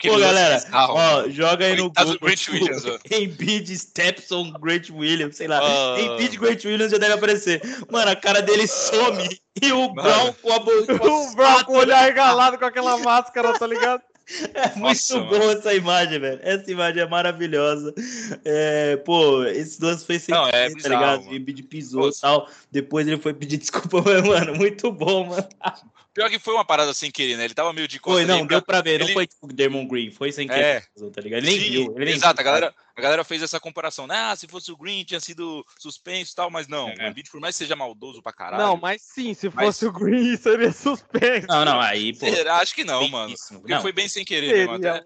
Pô, galera, ó, joga aí no grupo. Grant Williams, Embiid, Stepson, Grant Williams, sei lá. Uh... Embiid, Grant Williams já deve aparecer. Mano, a cara dele some e o Brown com a boca. o Brown com o olhar regalado com aquela máscara, tá ligado? É muito Nossa, bom mano. essa imagem, velho. Essa imagem é maravilhosa. É, pô, esse lance foi sem Não, é tá ligado? O Embiid pisou e tal. Depois ele foi pedir desculpa, mas, mano, muito bom, mano. Pior que foi uma parada sem querer, né? Ele tava meio de costas. Foi, não, deu pra ver. Ele... Não foi tipo Dermon Green, foi sem querer, é. tá ligado? Ele nem viu. Ele Exato, nem a, galera, a galera fez essa comparação. Né? Ah, se fosse o Green tinha sido suspenso e tal, mas não. É. O Embiid, por mais que seja maldoso pra caralho. Não, mas sim, se mas... fosse o Green seria suspenso. Não, não, aí, pô. Será? Acho que não, mano. Porque não. foi bem sem querer, seria, até.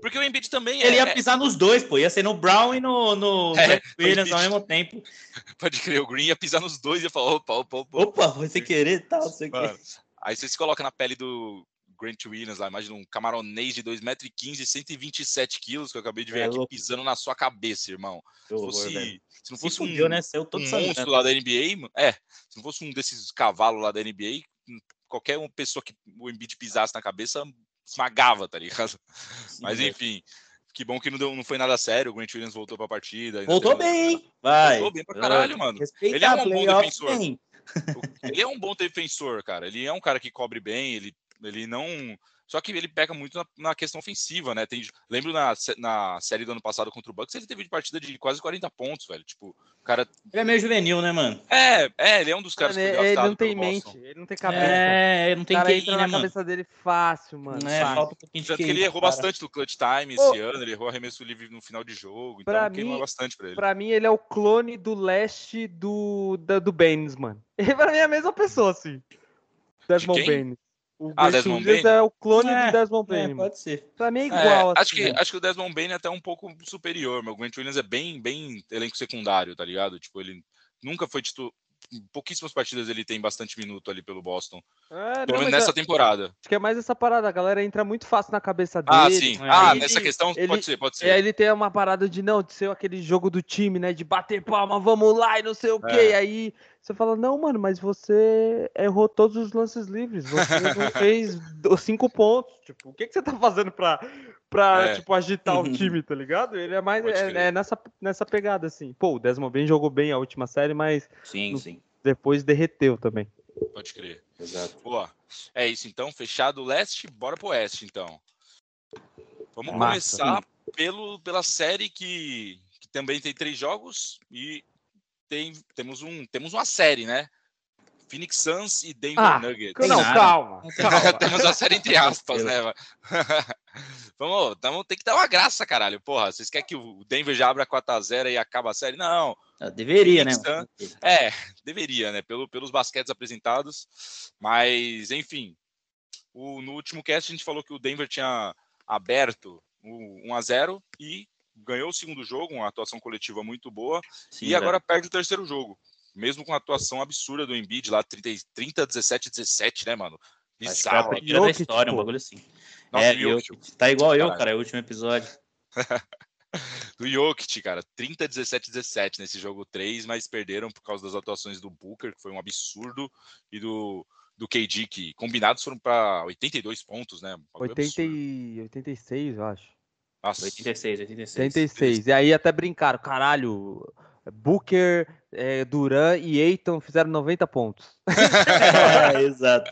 Porque o Embiid também Ele é... ia pisar nos dois, pô. Ia ser no Brown e no, no é, Williams ao mesmo tempo. Pode crer, o Green ia pisar nos dois e ia falar, opa, opa, opa. Opa, foi sem querer tal, sei que. Aí você se coloca na pele do Grant Williams lá, imagina um camaronês de 2,15m e 127 quilos que eu acabei de ver é aqui louco. pisando na sua cabeça, irmão. Se, horror, fosse, se não fosse se um, né? um monstro lá da NBA, é, se não fosse um desses cavalos lá da NBA, qualquer uma pessoa que o Embiid pisasse na cabeça esmagava, tá ligado? Sim, Mas enfim, que bom que não, deu, não foi nada sério. O Grant Williams voltou pra partida. Voltou bem, hein? Vai. Voltou bem pra caralho, mano. Ele é um bom defensor. Bem. Ele é um bom defensor, cara. Ele é um cara que cobre bem, ele, ele não. Só que ele peca muito na, na questão ofensiva, né? Tem, lembro na, na série do ano passado contra o Bucks, ele teve de partida de quase 40 pontos, velho. Tipo, o cara. Ele é meio juvenil, né, mano? É, é, ele é um dos caras mano, que Ele não tem mente, ele não tem cabeça. É, ele não tem cara QI, entra né, na cabeça dele fácil, mano. É, fácil. falta um pouquinho de Tanto que ele errou cara. bastante no clutch time esse ano, ele errou arremesso livre no final de jogo, então Pra queima mim- bastante pra ele. Pra mim, ele é o clone do leste do, da- do Baines, mano. Ele pra mim é a mesma pessoa, assim. Desmond? Baines. O Ah, Desmond Williams Bane? é o clone É, do Desmond É, Bain. mano. pode ser. Pra mim é É, igual, assim. acho, que, né? acho que o Desmond Bain é até um pouco superior. Meu Grant Williams é bem, bem elenco secundário, tá ligado? Tipo, ele nunca foi Pouquíssimas partidas ele tem bastante minuto ali pelo Boston. É, Pelo não, menos nessa eu- temporada. Acho que é mais essa parada. A galera entra muito fácil na cabeça dele. Ah, sim. é, Ah, ele- nessa questão ele- pode ser, pode E aí ser. ele tem uma parada de não, de ser aquele jogo do time, né? De bater palma, vamos lá e não sei o quê. É. E aí você fala, não, mano, mas você errou todos os lances livres. Você não fez cinco pontos. Tipo, o que, que você tá fazendo pra, pra É. tipo, agitar o time, tá ligado? Ele é mais é, é nessa, nessa pegada, assim. Pô, o Desmond bem jogou bem a última série, mas Sim, No- sim. depois derreteu também. Pode crer. Exato. Boa. É isso então, fechado o leste, bora pro oeste então. Vamos Massa. começar pelo, pela série que, que também tem três jogos e tem, temos, um, temos uma série, né? Phoenix Suns e Denver Ah, Nuggets. Não, calma. calma. temos uma série entre aspas, né? Vamos, tamo, tem que dar uma graça, caralho. Porra, vocês querem que o Denver já abra 4x0 e acaba a série? Não. Ah, Deveria, né? É, deveria, né? Pelo, pelos basquetes apresentados. Mas, enfim. O, no último cast a gente falou que o Denver tinha aberto o 1x0 e ganhou o segundo jogo, uma atuação coletiva muito boa. Sim, e velho. agora perde o terceiro jogo. Mesmo com a atuação absurda do Embiid lá, 30, 30 17, 17, né, mano? Acho que é a Bizarro. primeira da história, um pô. bagulho assim. Nossa, é, o Jokic, tá igual eu, Caralho. cara, é o último episódio. do Jokic, cara, 30 17 17 nesse jogo 3, mas perderam por causa das atuações do Booker, que foi um absurdo, e do, do KD, que combinados foram para 82 pontos, né? Um bagulho 80 absurdo. e... 86, eu acho. Nossa, 86, 86. 86. E aí até brincaram, caralho, Booker, é, Duran e Eiton fizeram 90 pontos. é, exato.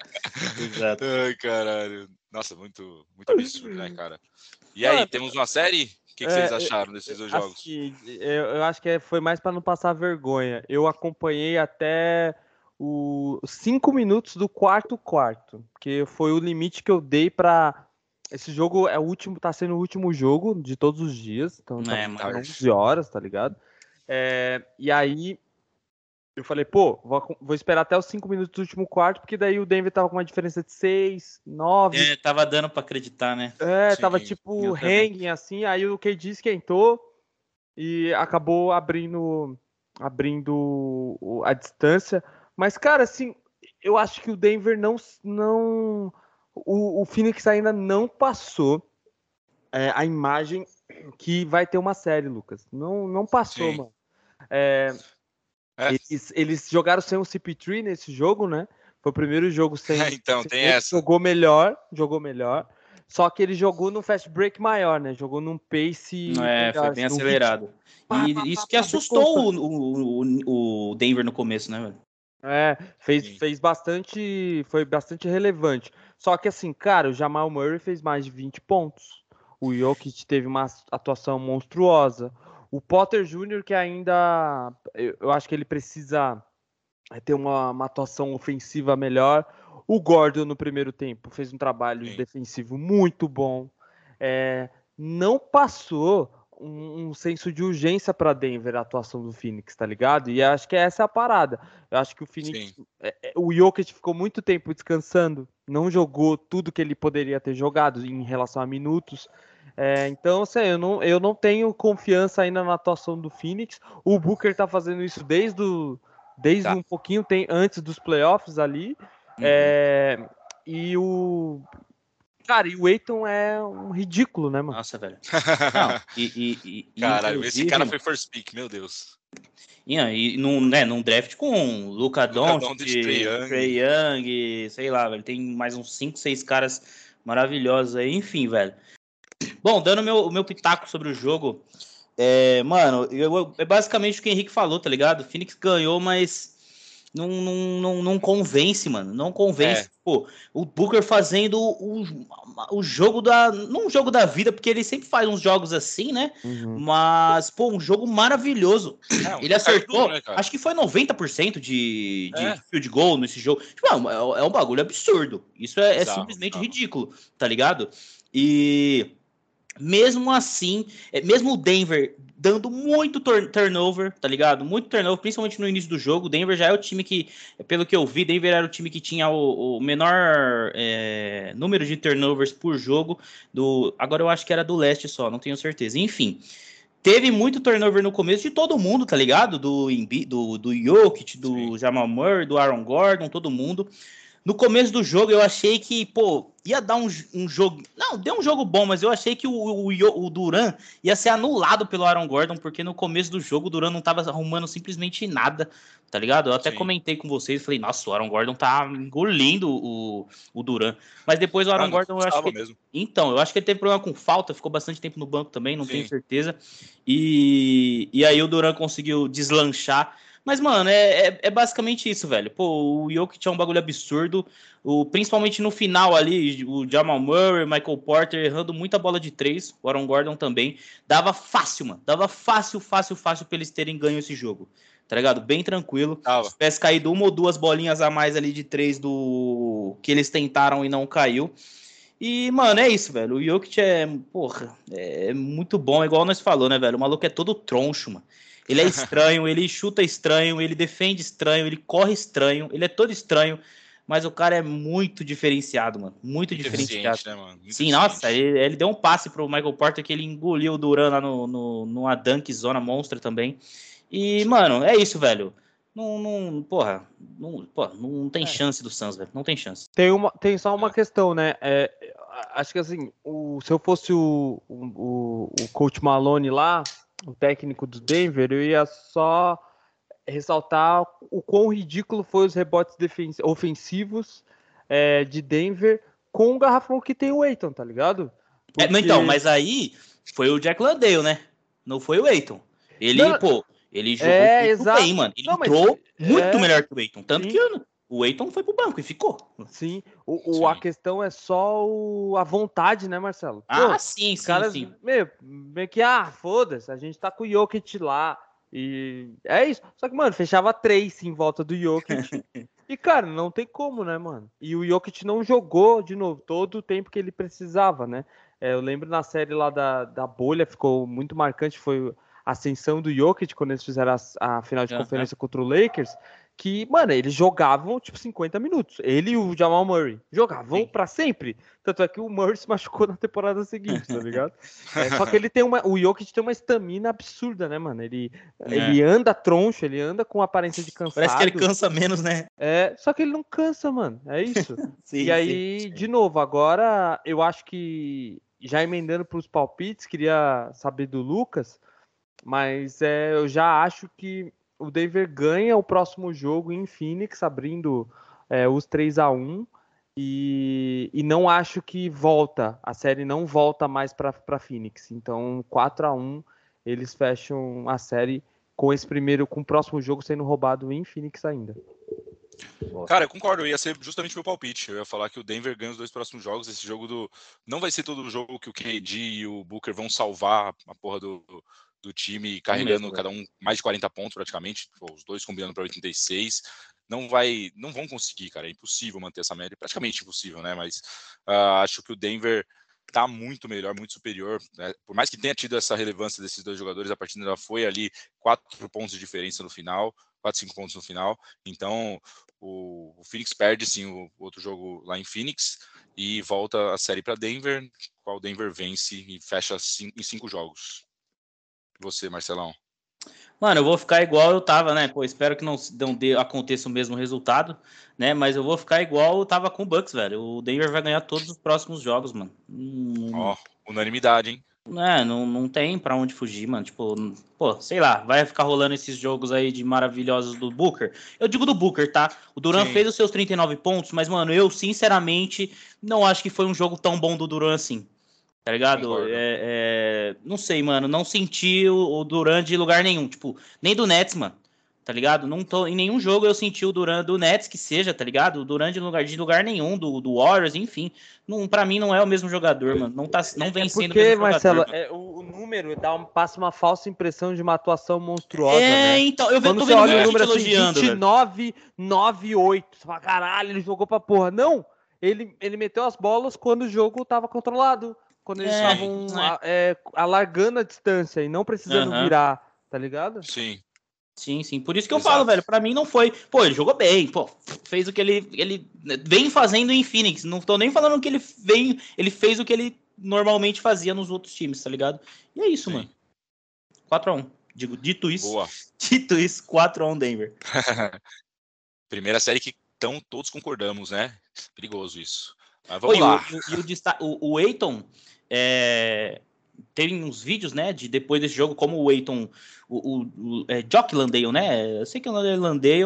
Exato. Ai, caralho. Nossa, muito, muito absurdo, né, cara? E aí, Mano, temos uma série? O que, que é, vocês acharam desses dois jogos? Assim, eu, eu acho que é- foi mais para não passar vergonha. Eu acompanhei até os 5 minutos do quarto quarto, que foi o limite que eu dei para esse jogo é o último, tá sendo o último jogo de todos os dias, então tá, É, tá mano. 11 horas, tá ligado? É, e aí eu falei, pô, vou, vou esperar até os 5 minutos do último quarto, porque daí o Denver tava com uma diferença de 6, 9, É, tava dando pra acreditar, né? é, Sim, tava tipo hanging assim, aí o KD esquentou e acabou abrindo abrindo a distância. Mas, cara, assim, eu acho que o Denver não, não, o, o Phoenix ainda não passou é, a imagem que vai ter uma série, Lucas. Não, não passou, Sim. mano. É, é. Eles, eles, jogaram sem o CP3 nesse jogo, né? Foi o primeiro jogo sem. então, sem tem essa. Jogou melhor, jogou melhor. Só que ele jogou no fast break maior, né? Jogou num pace. É, foi bem acelerado. E isso que assustou o, o, o Denver no começo, né, velho? É, fez, fez bastante. Foi bastante relevante. Só que assim, cara, o Jamal Murray fez mais de 20 pontos. O Jokic teve uma atuação monstruosa. O Potter Jr., que ainda. Eu, acho que ele precisa ter uma, uma, atuação ofensiva melhor. O Gordon, no primeiro tempo, fez um trabalho Sim. defensivo muito bom. É, não passou um, um, senso de urgência para Denver a atuação do Phoenix, tá ligado? E acho que essa é a parada. Eu acho que o Phoenix. É, é, o Jokic ficou muito tempo descansando, não jogou tudo que ele poderia ter jogado em relação a minutos. É, então, assim, eu não, eu não tenho confiança ainda na atuação do Phoenix. O Booker tá fazendo isso desde, o, desde tá. um pouquinho tem, antes dos playoffs ali. Uhum. É, e o. Cara, e o Eiton é um ridículo, né, mano? Nossa, velho. Não, e, e, e Caralho, esse cara foi first pick, meu Deus. E, e num, né, num draft com Luca Doncic, Trey Young, sei lá, velho. Tem mais uns 5, 6 caras maravilhosos aí. Enfim, velho. Bom, dando meu, meu pitaco sobre o jogo, é, mano, eu, é basicamente o que o Henrique falou, tá ligado? O Phoenix ganhou, mas não, não, não, não convence, mano. Não convence. É. Pô, o Booker fazendo o, o jogo da. Não um jogo da vida, porque ele sempre faz uns jogos assim, né? Uhum. Mas, pô, um jogo maravilhoso. É, um ele acertou, né, acho que foi 90% de, de é. field goal nesse jogo. Tipo, é, é um bagulho absurdo. Isso é, é simplesmente ridículo, tá ligado? E mesmo assim, é, mesmo o Denver dando muito turnover, tá ligado? Muito turnover, principalmente no início do jogo. O Denver já é o time que, pelo que eu vi, Denver era o time que tinha o, o menor é, número de turnovers por jogo. Do, agora eu acho que era do leste só, não tenho certeza. Enfim, teve muito turnover no começo de todo mundo, tá ligado? Do, do, do Jokic, do Sim. Jamal Murray, do Aaron Gordon, todo mundo. No começo do jogo eu achei que, pô, ia dar um, um jogo. Não, deu um jogo bom, mas eu achei que o, o, o, Duran ia ser anulado pelo Aaron Gordon, porque no começo do jogo o Duran não tava arrumando simplesmente nada, tá ligado? Eu até Sim. comentei com vocês, falei, nossa, o Aaron Gordon tá engolindo o, o Duran. Mas depois o Aaron ah, Gordon, eu acho que. Mesmo. Então, eu acho que ele teve problema com falta, ficou bastante tempo no banco também, não Sim. tenho certeza. E, e aí o Duran conseguiu deslanchar. Mas, mano, é, é, é, basicamente isso, velho. Pô, o Jokic é um bagulho absurdo. O, principalmente no final ali, o Jamal Murray, Michael Porter errando muita bola de três. O Aaron Gordon também. Dava fácil, mano. Dava fácil, fácil, fácil pra eles terem ganho esse jogo. Tá ligado? Bem tranquilo. Tava. Se tivesse caído uma ou duas bolinhas a mais ali de três do que eles tentaram e não caiu. E, mano, é isso, velho. O Jokic é, porra, é muito bom, igual nós falou, né, velho? O maluco é todo troncho, mano. Ele é estranho, ele chuta estranho, ele defende estranho, ele corre estranho, ele é todo estranho. Mas o cara é muito diferenciado, mano. Muito, muito diferenciado. Né, mano? Muito Sim, nossa, ele, ele, deu um passe pro Michael Porter que ele engoliu o Duran lá no, no, numa dunk zona monstra também. E, mano, é isso, velho. Não, não, porra, não, porra, não tem é. chance do Suns, velho. Não tem chance. Tem, uma, tem só uma é. questão, né? É, acho que assim, o, se eu fosse o, o, o coach Malone lá, o técnico do Denver, eu ia só ressaltar o quão ridículo foi os rebotes ofensivos é, de Denver com o garrafão que tem o Eiton, tá ligado? É, Porque... É, então, mas aí foi o Jack Landale, né? Não foi o Eiton. Ele, Não, pô, ele jogou é, muito exato. bem, mano. Ele Não, entrou muito é... melhor que o Eiton. Tanto Sim. que o Eiton foi pro banco e ficou. Sim, o, o a questão é só o, a vontade, né, Marcelo? Ah, Pô, sim, sim, caras, sim. Meio, meio que, ah, foda-se, a gente tá com o Jokic lá. E é isso. Só que, mano, fechava três em volta do Jokic. e, cara, não tem como, né, mano? E o Jokic não jogou, de novo, todo o tempo que ele precisava, né? É, eu lembro na série lá da, da bolha, ficou muito marcante, foi a ascensão do Jokic quando eles fizeram a, a final de conferência contra o Lakers que, mano, eles jogavam tipo 50 minutos. Ele e o Jamal Murray jogavam para sempre. Tanto é que o Murray se machucou na temporada seguinte, tá ligado? é, só que ele tem uma. O Jokic tem uma estamina absurda, né, mano? Ele, é. ele anda troncho, ele anda com aparência de cansado. Parece que ele cansa menos, né? É, só que ele não cansa, mano. É isso. sim, e aí, sim, sim. de novo, agora eu acho que. Já emendando para os palpites, queria saber do Lucas, mas é, eu já acho que o Denver ganha o próximo jogo em Phoenix, abrindo é, os 3 a 1 e, e não acho que volta, a série não volta mais para Phoenix. Então, 4 a 1 eles fecham a série com esse primeiro, com o próximo jogo sendo roubado em Phoenix ainda. Cara, eu concordo, ia ser justamente meu palpite. Eu ia falar que o Denver ganha os dois próximos jogos. Esse jogo do. Não vai ser todo o jogo que o KD e o Booker vão salvar a porra do, do time carregando mesmo, cada um mais de 40 pontos praticamente, os dois combinando para 86. Não vai, não vão conseguir, cara. É impossível manter essa média, praticamente impossível, né? Mas uh, acho que o Denver tá muito melhor, muito superior. Né? Por mais que tenha tido essa relevância desses dois jogadores, a partida já foi ali quatro pontos de diferença no final, quatro, cinco pontos no final. Então o, o Phoenix perde sim o, o outro jogo lá em Phoenix e volta a série para Denver, qual Denver vence e fecha cinco, em cinco jogos. Você, Marcelão? Mano, eu vou ficar igual eu tava, né? Pô, espero que não, não dê, aconteça o mesmo resultado, né? Mas eu vou ficar igual eu tava com o Bucks, velho. O Denver vai ganhar todos os próximos jogos, mano. Hum, Ó, oh, unanimidade, hein? É, não, não tem pra onde fugir, mano. Tipo, pô, sei lá, vai ficar rolando esses jogos aí de maravilhosos do Booker. Eu digo do Booker, tá? O Duran fez os seus 39 pontos, mas, mano, eu sinceramente não acho que foi um jogo tão bom do Duran assim. Tá ligado? É, é, não sei, mano. Não senti o, o Duran de lugar nenhum. Tipo, nem do Nets, mano. Tá ligado? Não tô, em nenhum jogo eu senti o Duran do Nets que seja, tá ligado? O Duran de lugar, de lugar nenhum, do, do Warriors, enfim. Não, pra mim não é o mesmo jogador, mano. Não, tá, não vem é sendo porque, o mesmo Marcelo, jogador. É, o, o, número dá um, passa uma falsa impressão de uma atuação monstruosa. É, né? então, eu Quando tô vendo olha o número assim, elogiando. 29, 9, 8. Você fala, caralho, ele jogou pra porra. Não! Ele, ele meteu as bolas quando o jogo tava controlado quando eles é, estavam é. é, alargando a distância e não precisando uhum. virar, tá ligado? Sim. Sim, sim. Por isso que Exato. eu falo, velho. Para mim não foi. Pô, ele jogou bem, pô, fez o que ele, ele vem fazendo em Phoenix. Não tô nem falando que ele vem, ele fez o que ele normalmente fazia nos outros times, tá ligado? E é isso, sim. mano. 4 x 1. Digo, dito isso. Boa. Dito isso, 4 x 1 Denver. Primeira série que tão todos concordamos, né? Perigoso isso. Mas vamos Oi, lá. O, o, o, o Eiton, é, tem uns vídeos, né, de depois desse jogo, como o Eiton, o, o, o é, Jock Landale, né? Eu sei que é o Landale.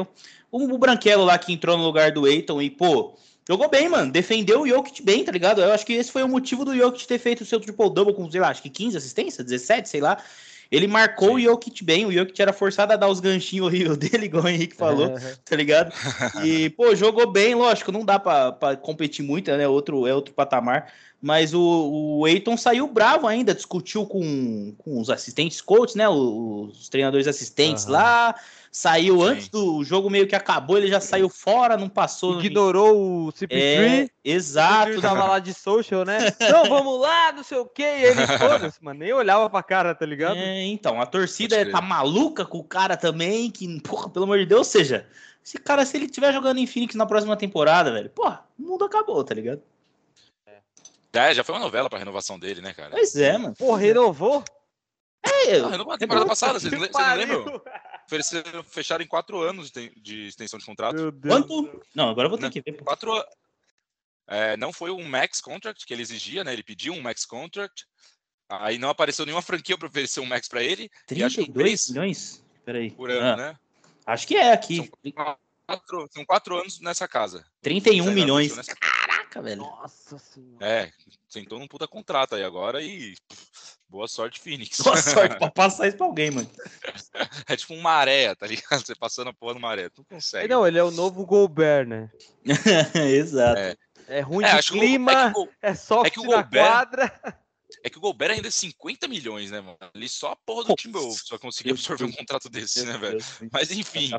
O, o Branquelo lá que entrou no lugar do Eiton e, pô, jogou bem, mano. Defendeu o Jokic bem, tá ligado? Eu acho que esse foi o motivo do Jokic ter feito o seu triple-double com, sei lá, acho que 15 assistências, 17, sei lá. Ele marcou o Jokic bem, o Jokic era forçado a dar os ganchinhos horríveis dele, igual o Henrique falou, tá ligado? E, pô, jogou bem, lógico, não dá pra, competir muito, né? Outro, é outro patamar. Mas o, o Eiton saiu bravo ainda, discutiu com, com os assistentes coaches, né? Os, os treinadores assistentes uhum. lá. Saiu Sim. antes do jogo meio que acabou, ele já saiu fora, não passou. Ignorou o CP3. É, exato. Ele tava lá de social, né? não, vamos lá, não sei o quê. E ele, foda mano, nem olhava pra cara, tá ligado? É, então, a torcida tá maluca com o cara também, que, porra, pelo amor de Deus, ou seja, esse cara, se ele estiver jogando em Phoenix na próxima temporada, velho, porra, o mundo acabou, tá ligado? É, já foi uma novela pra renovação dele, né, cara? Pois é, mano. Pô, renovou? É, eu... renovou a temporada passada, vocês, vocês não lembram? Ofereceram, fecharam em quatro anos de, extensão de contrato. Quanto? Não, agora eu vou ter que ver. Quatro é, Não foi um max contract que ele exigia, né? Ele pediu um max contract. Aí não apareceu nenhuma franquia para oferecer um max para ele. 32 milhões? Peraí. Por ano, ah, né? Acho que é aqui. São quatro, são quatro anos nessa casa. 31 milhões. Nessa... Caraca, velho. Nossa senhora. É, sentou num puta contrato aí agora e boa sorte, Phoenix. Boa sorte pra passar isso pra alguém, mano. é tipo um maré, tá ligado? Você passando a porra no maré, tu não consegue. Não, ele é o novo Gobert, né? Exato. É. é ruim é, de clima, é, que, é soft é que o Gobert, na quadra. É que o Gobert ainda é 50 milhões, né, mano? Ali só a porra do Timberwolves só conseguiu absorver um contrato desse, né, velho? Mas enfim.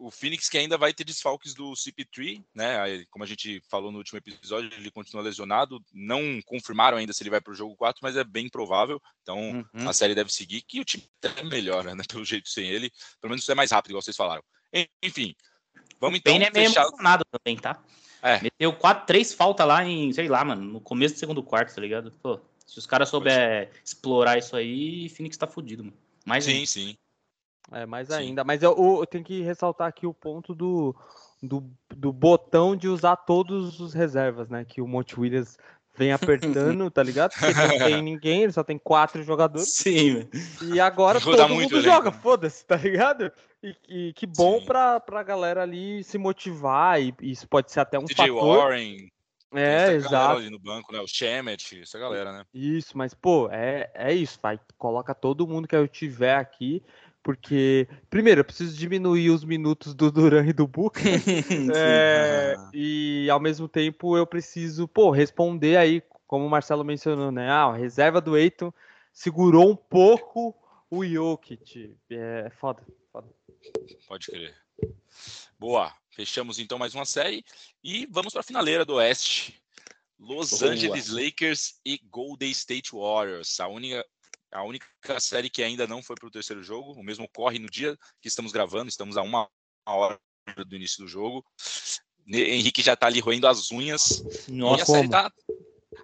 O Phoenix que ainda vai ter desfalques do CP3, né? Como a gente falou no último episódio, ele continua lesionado. Não confirmaram ainda se ele vai para o jogo 4, mas é bem provável. Então uhum. a série deve seguir. Que o time até melhora, né? Pelo jeito sem ele. Pelo menos isso é mais rápido, igual vocês falaram. Enfim. Vamos então. Ele é meio fechar... também, tá? É. Meteu quatro, três faltas lá em, sei lá, mano, no começo do segundo quarto, tá ligado? Pô, se os caras souberem explorar isso aí, Phoenix tá fudido, mano. Mais sim, ainda. sim. É, mais sim. ainda. Mas eu, eu, tenho que ressaltar aqui o ponto do, do, do botão de usar todos os reservas, né? Que o Monte Williams vem apertando, tá ligado? Porque não tem ninguém, ele só tem quatro jogadores. Sim, E agora todo mundo joga, foda-se, tá ligado? E, e que bom pra, pra galera ali se motivar, e, e isso pode ser até um DJ fator. Warren. É, exato. ali no banco, né? O Shemet, essa galera, né? Isso, mas, pô, é, é isso, vai. Coloca todo mundo que eu tiver aqui porque, primeiro, eu preciso diminuir os minutos do Duran e do Booker, é, e ao mesmo tempo eu preciso, pô, responder aí, como o Marcelo mencionou, né? Ah, a reserva do Eiton segurou um pouco o Jokic. É foda, foda. Pode crer. Boa, fechamos então mais uma série e vamos para a finaleira do Oeste. Los Boa. Angeles Lakers e Golden State Warriors. A única, a única série que ainda não foi para o terceiro jogo. O mesmo ocorre no dia que estamos gravando, estamos a uma hora do início do jogo. Henrique já está ali roendo as unhas. Nossa, e a série, tá,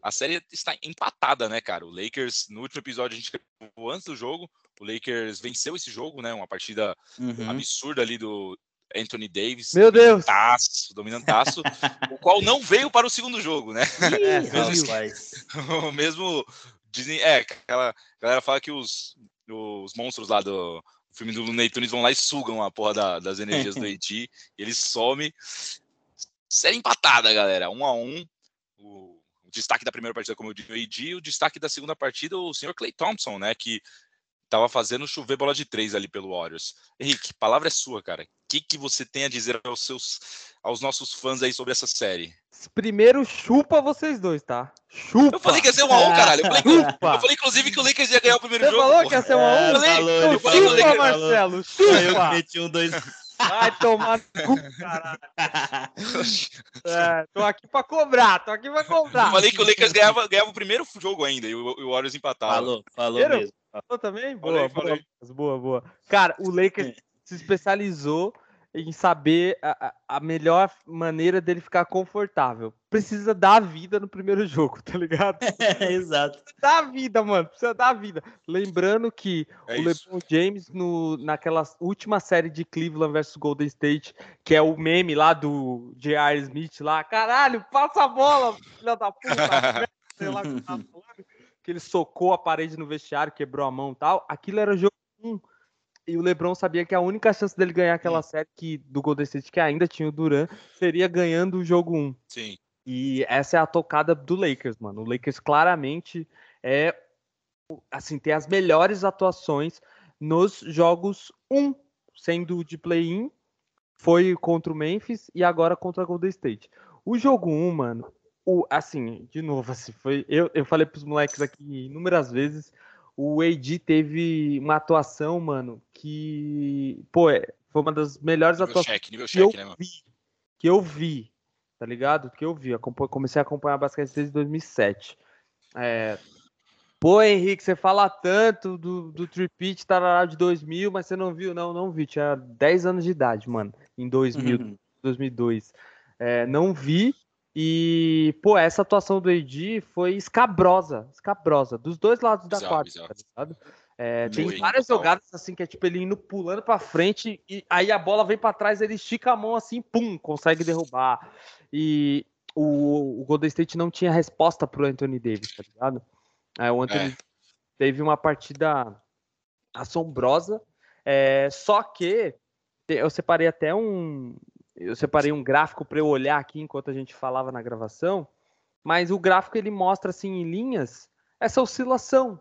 a série está empatada, né, cara? O Lakers, no último episódio, a gente gravou antes do jogo. O Lakers venceu esse jogo, né? Uma partida uhum. absurda ali do Anthony Davis. Meu Deus! Taço, dominantaço, o qual não veio para o segundo jogo, né? É, mesmo, o mesmo Dizem, é, aquela galera fala que os, os monstros lá do filme do Looney Tunes vão lá e sugam a porra da, das energias do AD, ele some. Série empatada, galera, um a um. O, o destaque da primeira partida, como eu disse, o AD, o destaque da segunda partida, o senhor Clay Thompson, né, que tava fazendo chover bola de três ali pelo Warriors. Henrique, palavra é sua, cara. O que, que você tem a dizer aos seus, aos nossos fãs aí sobre essa série? Primeiro, chupa vocês dois, tá? Chupa. Eu falei que ia ser 1 a 1 caralho. Eu falei, chupa. eu falei, inclusive, que o Lakers ia ganhar o primeiro Você jogo. Você falou que ia ser 1 a 1 é, falei, falou, eu falei, chupa, falei, Marcelo, chupa. Eu meti um, dois... Vai tomar no cu, caralho. É, tô aqui pra cobrar, tô aqui pra cobrar. Eu falei que o Lakers ganhava, ganhava o primeiro jogo ainda e o, o Warriors empatava. Falou, falou Primeiro, mesmo. Falou também? Boa, falei, boa, boa, boa. Cara, o Lakers se especializou em saber a, a, melhor maneira dele ficar confortável. Precisa dar vida no primeiro jogo, tá ligado? É, exato. Dar a vida, mano. Precisa dar vida. Lembrando que é o isso. LeBron James, no, naquela última série de Cleveland versus Golden State, que é o meme lá do J.R. Smith lá, caralho, passa a bola, filha da puta. sei lá o que tá falando. Que ele socou a parede no vestiário, quebrou a mão e tal. Aquilo era jogo 1 e o LeBron sabia que a única chance dele ganhar aquela Sim. série que, do Golden State, que ainda tinha o Duran, seria ganhando o jogo 1. Sim. E essa é a tocada do Lakers, mano. O Lakers claramente é assim, tem as melhores atuações nos jogos 1, sendo de play-in, foi contra o Memphis e agora contra o Golden State. O jogo 1, mano, o, assim, de novo, assim, foi. Eu, eu falei pros moleques aqui inúmeras vezes o AD teve uma atuação, mano, que, pô, é, foi uma das melhores nível atuações check, que, eu né, vi, que eu vi, tá ligado? Que eu vi, eu comecei a acompanhar basquete desde 2007. É, pô, Henrique, você fala tanto do, do tripit tarará de 2000, mas você não viu? Não, não vi, tinha 10 anos de idade, mano, em 2000, uhum. 2002. É, não vi, e, pô, essa atuação do AD foi escabrosa, escabrosa, dos dois lados da quadra, tá é, tem várias jogadas assim que é tipo ele indo pulando para frente e aí a bola vem para trás, ele estica a mão assim, pum, consegue derrubar. E o, o Golden State não tinha resposta pro Anthony Davis, tá ligado? É, o Anthony é. teve uma partida assombrosa, é, só que eu separei até um, eu separei um gráfico para eu olhar aqui enquanto a gente falava na gravação, mas o gráfico ele mostra assim em linhas essa oscilação.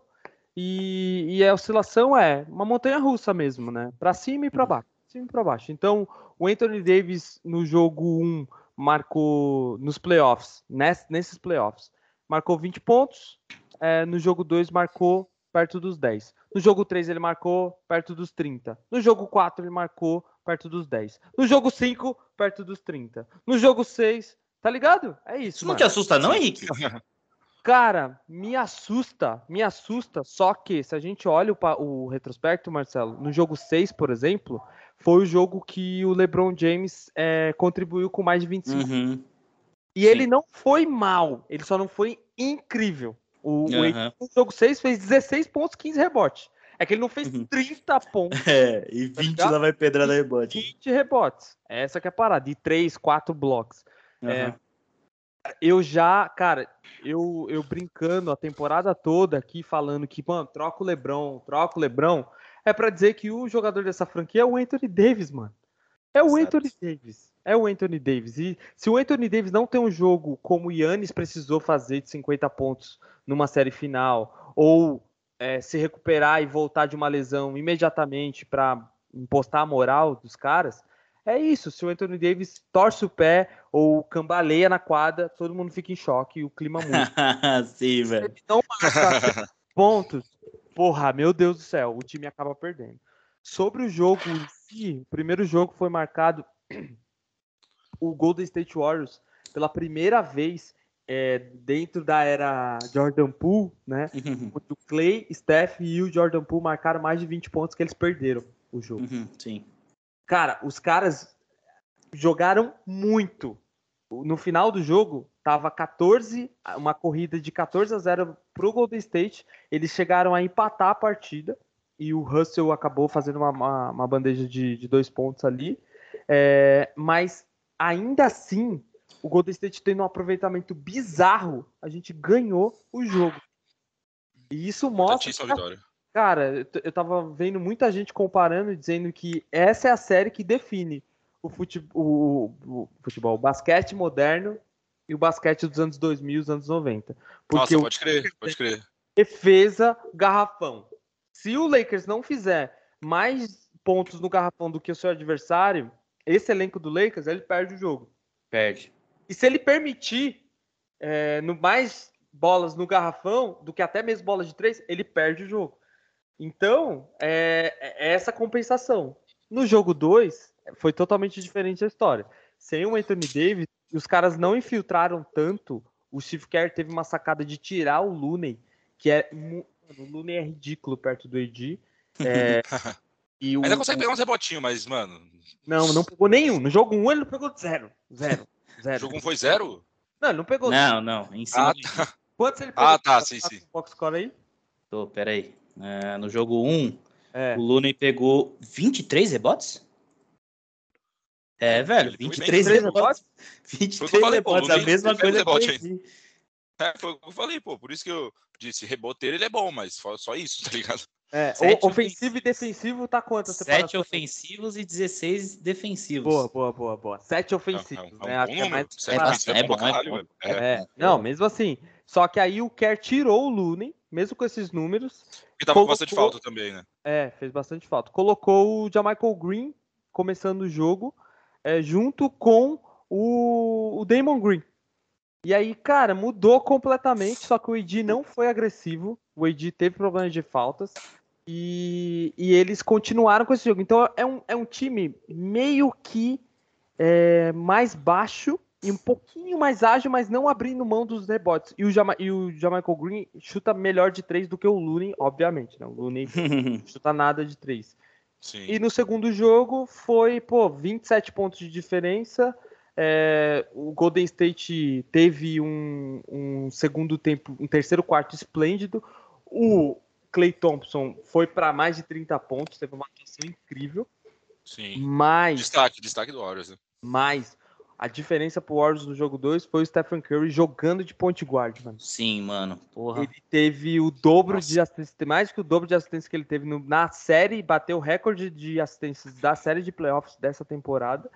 E, e a oscilação é uma montanha russa mesmo, né? Para cima e para uhum. baixo, cima e para baixo. Então, o Anthony Davis no jogo 1 marcou nos playoffs, nesses playoffs, marcou 20 pontos. É, no jogo 2, marcou perto dos 10. No jogo 3, ele marcou perto dos 30. No jogo 4, ele marcou perto dos 10. No jogo 5, perto dos 30. No jogo 6, tá ligado? É isso. Isso não te assusta, não, Henrique? Cara, me assusta, me assusta. Só que se a gente olha o, o retrospecto, Marcelo, no jogo 6, por exemplo, foi o jogo que o LeBron James é, contribuiu com mais de 25. Uhum. E Sim. ele não foi mal, ele só não foi incrível. O, uhum. o no jogo 6 fez 16 pontos, 15 rebotes. É que ele não fez uhum. 30 pontos. É, e 20 tá lá vai pedrada rebote. 20 rebotes. Essa que é a parada. De 3, 4 blocos. Uhum. É, eu já, cara, eu, eu brincando a temporada toda aqui falando que, mano, troca o Lebron, troca o Lebron, é para dizer que o jogador dessa franquia é o Anthony Davis, mano. É o Exato. Anthony Davis. É o Anthony Davis. E se o Anthony Davis não tem um jogo como o Yannis precisou fazer de 50 pontos numa série final, ou é, se recuperar e voltar de uma lesão imediatamente para impostar a moral dos caras, é isso. Se o Anthony Davis torce o pé ou cambaleia na quadra, todo mundo fica em choque e o clima muda. Sim, velho. Não marca pontos, porra, meu Deus do céu, o time acaba perdendo. Sobre o jogo em si, o primeiro jogo foi marcado o Golden State Warriors pela primeira vez é, dentro da era Jordan Poole, né? Uhum. O Clay, Steph e o Jordan Poole marcaram mais de 20 pontos que eles perderam o jogo. Uhum, sim. Cara, os caras jogaram muito. No final do jogo, tava 14, uma corrida de 14 a 0 pro Golden State. Eles chegaram a empatar a partida e o Russell acabou fazendo uma, uma, uma bandeja de, de, dois pontos ali. É, mas ainda assim, o Golden State tendo um aproveitamento bizarro, a gente ganhou o jogo. E isso mostra. Que, cara, eu tava vendo muita gente comparando e dizendo que essa é a série que define o futebol, o, o, futebol, o basquete moderno e o basquete dos anos 2000 os anos 90. Porque Nossa, pode crer, pode crer. Defesa, garrafão. Se o Lakers não fizer mais pontos no garrafão do que o seu adversário, esse elenco do Lakers, ele perde o jogo. Perde. E se ele permitir é, no mais bolas no garrafão do que até mesmo bolas de três, ele perde o jogo. Então, é, é essa compensação. No jogo 2, foi totalmente diferente a história. Sem o Anthony Davis, os caras não infiltraram tanto. O Steve Kerr teve uma sacada de tirar o Looney, que é. O Looney é ridículo perto do AD. É, e o, Ainda consegue pegar uns rebotinhos, mas, mano. Não, não pegou nenhum. No jogo 1 um, ele não pegou zero. Zero. Zero. O jogo 1 um foi zero? Não, ele não pegou. Não, não. Em cima ah, tá. Quantos ele pegou? Ah, tá, sim, sim. Box score aí? Tô, peraí. É, no jogo 1, um, é. o Looney pegou 23 rebotes? É, velho, 23 rebotes. 23 rebotes, a mesma coisa que é, foi o que eu falei, pô. Por isso que eu disse, reboteiro ele é bom, mas só isso, tá ligado? É, ofensivo e defensivo tá quanto? 7 ofensivos e 16 defensivos. Boa, boa, boa, boa. 7 ofensivos, é, é, né? É, mais... é, é, bom, é, é, Não, mesmo assim. Só que aí o Kerr tirou o Looney, mesmo com esses números. E tava colocou... com bastante falta também, né? É, fez bastante falta. Colocou o Jamichael Green começando o jogo é, junto com o, o Damon Green. E aí, cara, mudou completamente, só que o Ed não foi agressivo, o Ed teve problemas de faltas, e, e eles continuaram com esse jogo. Então é um, é um time meio que é, mais baixo e um pouquinho mais ágil, mas não abrindo mão dos rebotes. E o, Jama e o Jamaica Green chuta melhor de três do que o Looney, obviamente. Né? O Looney chuta nada de três. Sim. E no segundo jogo foi, pô, 27 pontos de diferença. É, o Golden State teve um, um, segundo tempo, um terceiro quarto esplêndido. O Clay Thompson foi para mais de 30 pontos, teve uma atuação incrível. Sim. Mas. Destaque, destaque do Warriors. Né? Mas a diferença pro Warriors no jogo 2 foi o Stephen Curry jogando de point guard, mano. Sim, mano. Porra. Ele teve o dobro Nossa. de assistências, mais que o dobro de assistências que ele teve no, na série, bateu o recorde de assistências da série de playoffs dessa temporada.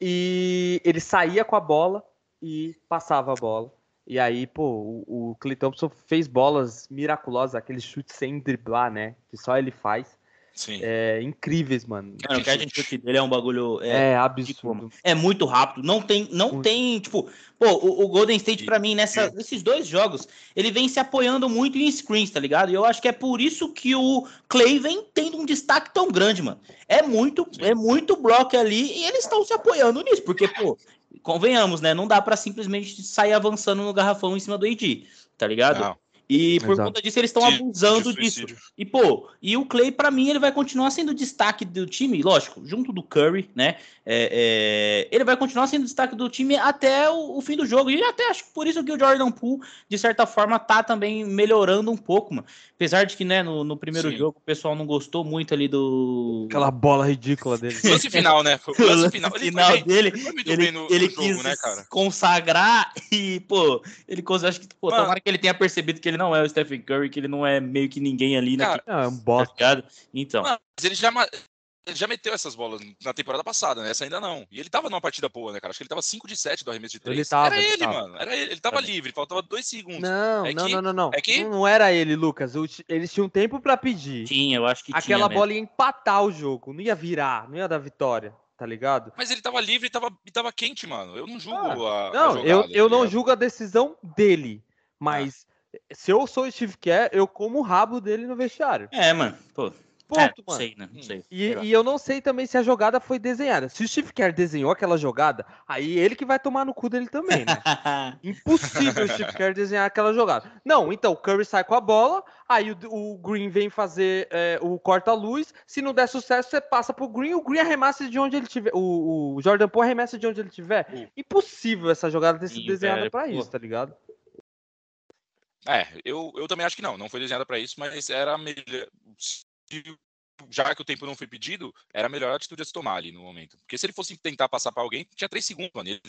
E ele saía com a bola e passava a bola. E aí, pô, o, o Clay Thompson fez bolas miraculosas, aqueles chutes sem driblar, né? Que só ele faz. é, incríveis, mano. Mano, o catch and shoot dele é um bagulho. É, é absurdo. É muito rápido. Não tem, não muito. tem, tipo, pô, o, o Golden State, para mim, nessa, nesses dois jogos, ele vem se apoiando muito em screens, tá ligado? E eu acho que é por isso que o Clay vem tendo um destaque tão grande, mano. É muito, é muito bloco ali e eles estão se apoiando nisso, porque, pô, convenhamos, né? Não dá para simplesmente sair avançando no garrafão em cima do AD, tá ligado? Não. E por Exato. conta disso eles estão abusando disso. E pô, e o Clay para mim ele vai continuar sendo destaque do time, lógico, junto do Curry, né? É, é, ele vai continuar sendo destaque do time até o, o, fim do jogo. E até acho que por isso que o Jordan Poole, de certa forma, tá também melhorando um pouco, mano. Apesar de que, né, no, no primeiro Sim. jogo o pessoal não gostou muito ali do. Aquela bola ridícula dele. O lance final, né? Lance final, ele final foi, dele. Ele, no, ele no quis jogo, né, consagrar e, pô, ele. Acho que, pô, mano, tomara que ele tenha percebido que ele não é o Stephen Curry, que ele não é meio que ninguém ali, né? Cara, é um bosta. Tá então. Mas ele já, ele já meteu essas bolas na temporada passada, né? Essa ainda não. E ele tava numa partida boa, né, cara? Acho que ele tava 5 de 7 do arremesso de 3. Ele tava, era ele, ele tava. mano. Era ele. Ele tava livre, faltava 2 segundos. Não, é não, que, não, não, não. É que... Não era ele, Lucas. Eles tinham tempo para pedir. Tinha, eu acho que Aquela tinha bola ia empatar o jogo, não ia virar, não ia dar vitória. Tá ligado? Mas ele tava livre e tava, tava quente, mano. Eu não julgo ah, a. Não, a jogada, eu, eu tá não julgo a decisão dele. Mas ah. Se eu sou o Steve Kerr, eu como o rabo dele no vestiário. É, mano. Pô, Ponto, é, mano. Sei, né? Não sei. E, e, eu não sei também se a jogada foi desenhada. Se o Steve Kerr desenhou aquela jogada, aí ele que vai tomar no cu dele também, né? Impossível o Steve Kerr desenhar aquela jogada. Não, então o Curry sai com a bola, aí o, o Green vem fazer é, o corta-luz. Se não der sucesso, você passa pro Green, o Green arremessa de onde ele tiver. O, o Jordan Poole arremessa de onde ele tiver. Uh. Impossível essa jogada ter sido desenhada para isso, tá ligado? É, eu, eu também acho que não, não foi desenhada para isso, mas era melhor já que o tempo não foi pedido, era a melhor atitude a se tomar ali no momento. Porque se ele fosse tentar passar para alguém, tinha três segundos, mano. Ele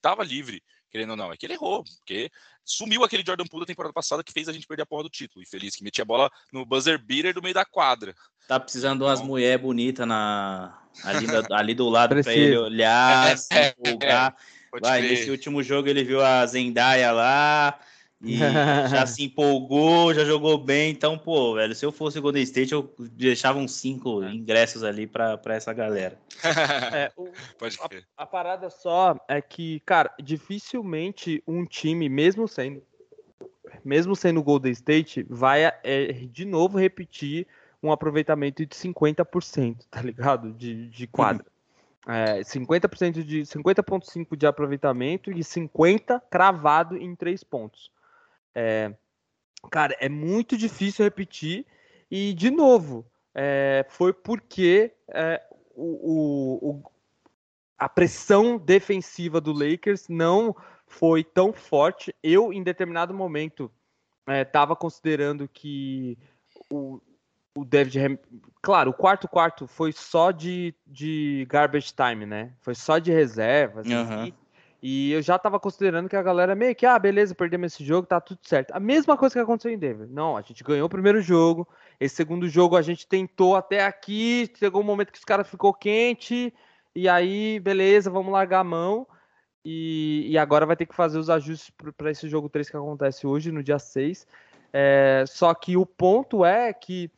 tava livre, querendo ou não. É que ele errou, porque sumiu aquele Jordan Poole da temporada passada que fez a gente perder a porra do título. E feliz que metia a bola no buzzer beater do meio da quadra. Tá precisando de umas mulheres bonitas na... ali, ali do lado para ele olhar, se empolgar. Vai, nesse último jogo ele viu a Zendaya lá, e já se empolgou, já jogou bem. Então, pô, velho, se eu fosse o Golden State, eu deixava uns cinco é. ingressos ali para essa galera. É, o, Pode a, a, parada só é que, cara, dificilmente um time, mesmo sendo mesmo sendo Golden State, vai é, de novo repetir um aproveitamento de 50%, tá ligado? De, de quadra. Uhum. É, 50% de 50,5% de aproveitamento e 50% cravado em três pontos. É, cara, é muito difícil repetir. E, de novo, é, foi porque é, o, o, a pressão defensiva do Lakers não foi tão forte. Eu, em determinado momento, estava é, considerando que o, o David Ham... Claro, o quarto quarto foi só de, de garbage time, né? Foi só de reservas. Uhum. E eu já tava considerando que a galera meio que, ah, beleza, perdemos esse jogo, tá tudo certo. A mesma coisa que aconteceu em Denver. Não, a gente ganhou o primeiro jogo, esse segundo jogo a gente tentou até aqui, chegou um momento que os caras ficou quente, e aí, beleza, vamos largar a mão. E, e agora vai ter que fazer os ajustes para esse jogo 3 que acontece hoje, no dia 6. É, só que o ponto é que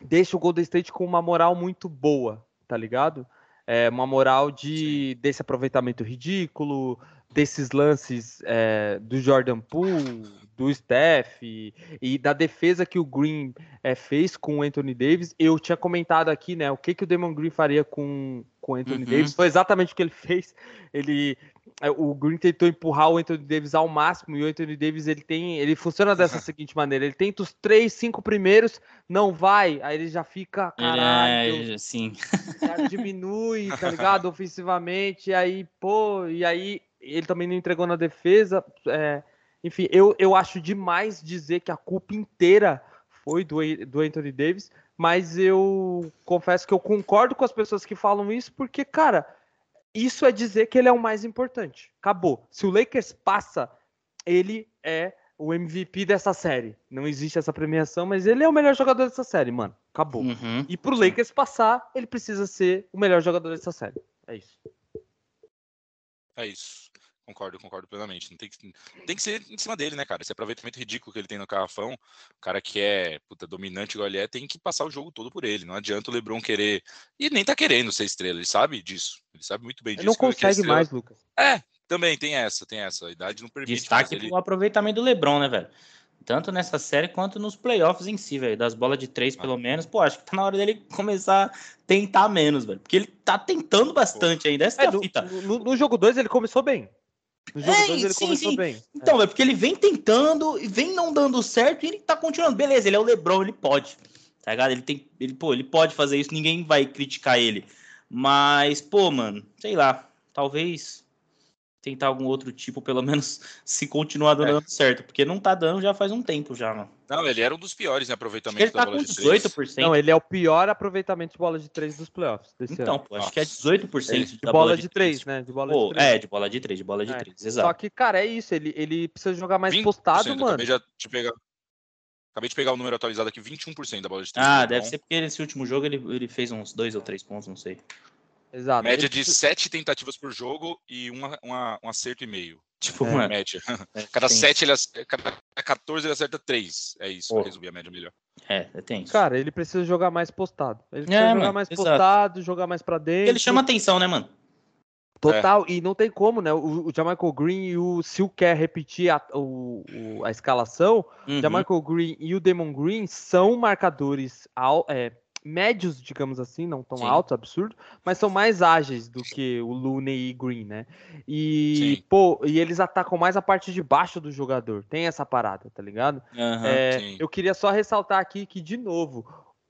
deixa o Golden State com uma moral muito boa, tá ligado? É, uma moral de desse aproveitamento ridículo, desses lances é, do Jordan Poole, do Steph e, e, da defesa que o Green é, fez com o Anthony Davis. Eu tinha comentado aqui, né, o que, que o Damon Green faria com, com o Anthony uhum. Davis. Foi exatamente o que ele fez. Ele o Green tentou empurrar o Anthony Davis ao máximo e o Anthony Davis ele tem, ele funciona dessa seguinte maneira, ele tenta os três, cinco primeiros, não vai, aí ele já fica, caralho, é, sim. diminui, tá ligado, ofensivamente, e aí, pô, e aí ele também não entregou na defesa, é, enfim, eu, eu acho demais dizer que a culpa inteira foi do, do Anthony Davis, mas eu confesso que eu concordo com as pessoas que falam isso, porque, cara, isso é dizer que ele é o mais importante. Acabou. Se o Lakers passa, ele é o MVP dessa série. Não existe essa premiação, mas ele é o melhor jogador dessa série, mano. Acabou. Uhum. E pro Lakers passar, ele precisa ser o melhor jogador dessa série. É isso. É isso. Concordo, concordo plenamente. Não tem, que, tem que ser em cima dele, né, cara? Esse aproveitamento ridículo que ele tem no carrafão, o cara que é puta, dominante igual ele é, tem que passar o jogo todo por ele. Não adianta o Lebron querer. E nem tá querendo ser estrela, ele sabe disso. Ele sabe muito bem disso. Ele não consegue mais, Lucas. É, também tem essa, tem essa. A idade não permite. Destaque ele... pro aproveitamento do Lebron, né, velho? Tanto nessa série quanto nos playoffs em si, velho. Das bolas de três, pelo ah. menos. Pô, acho que tá na hora dele começar a tentar menos, velho. Porque ele tá tentando bastante ainda. Essa é, é a fita. No, no jogo 2 ele começou bem. No jogo 2 é, ele sim, começou sim. bem. Então, é. porque ele vem tentando e vem não dando certo e ele tá continuando. Beleza, ele é o Lebron, ele pode. Tá ligado? Ele tem. Ele, pô, ele pode fazer isso, ninguém vai criticar ele. Mas, pô, mano, sei lá. Talvez tentar algum outro tipo, pelo menos se continuar dando é. certo, porque não tá dando já faz um tempo já, mano. Não, ele era um dos piores em aproveitamento ele tá com 18%. Não, ele é o pior aproveitamento de bola de 3 dos playoffs Então, pô, acho que é 18% é, de bola, bola de 3, né? De bola pô, de 3. É, de bola de 3, de bola de é. 3, exato. Só que, cara, é isso, ele, ele precisa jogar mais postado, mano. Acabei, já de pegar, acabei de pegar o número atualizado aqui, 21% da bola de 3. Ah, tá deve ser porque nesse último jogo ele, ele fez uns 2 ou 3 pontos, não sei. Exato. Média de sete tentativas por jogo e uma, uma, um acerto e meio. Tipo, é. média. É, cada sete, ele, cada 14 ele acerta três. É isso, para resumir a média melhor. É, tem isso. Cara, ele precisa jogar mais postado. Ele precisa é, jogar mano, mais exato. postado, jogar mais para dentro. Ele chama atenção, né, mano? Total, é. e não tem como, né? O, o Green e o Sil quer repetir a, o, o, a escalação, uhum. Green e o Demon Green são marcadores ao, é, médios, digamos assim, não tão Sim. altos, absurdo, mas são mais ágeis do que o Looney e Green, né? E, Sim. pô, e eles atacam mais a parte de baixo do jogador. Tem essa parada, tá ligado? Uhum, é, eu queria só ressaltar aqui que, de novo,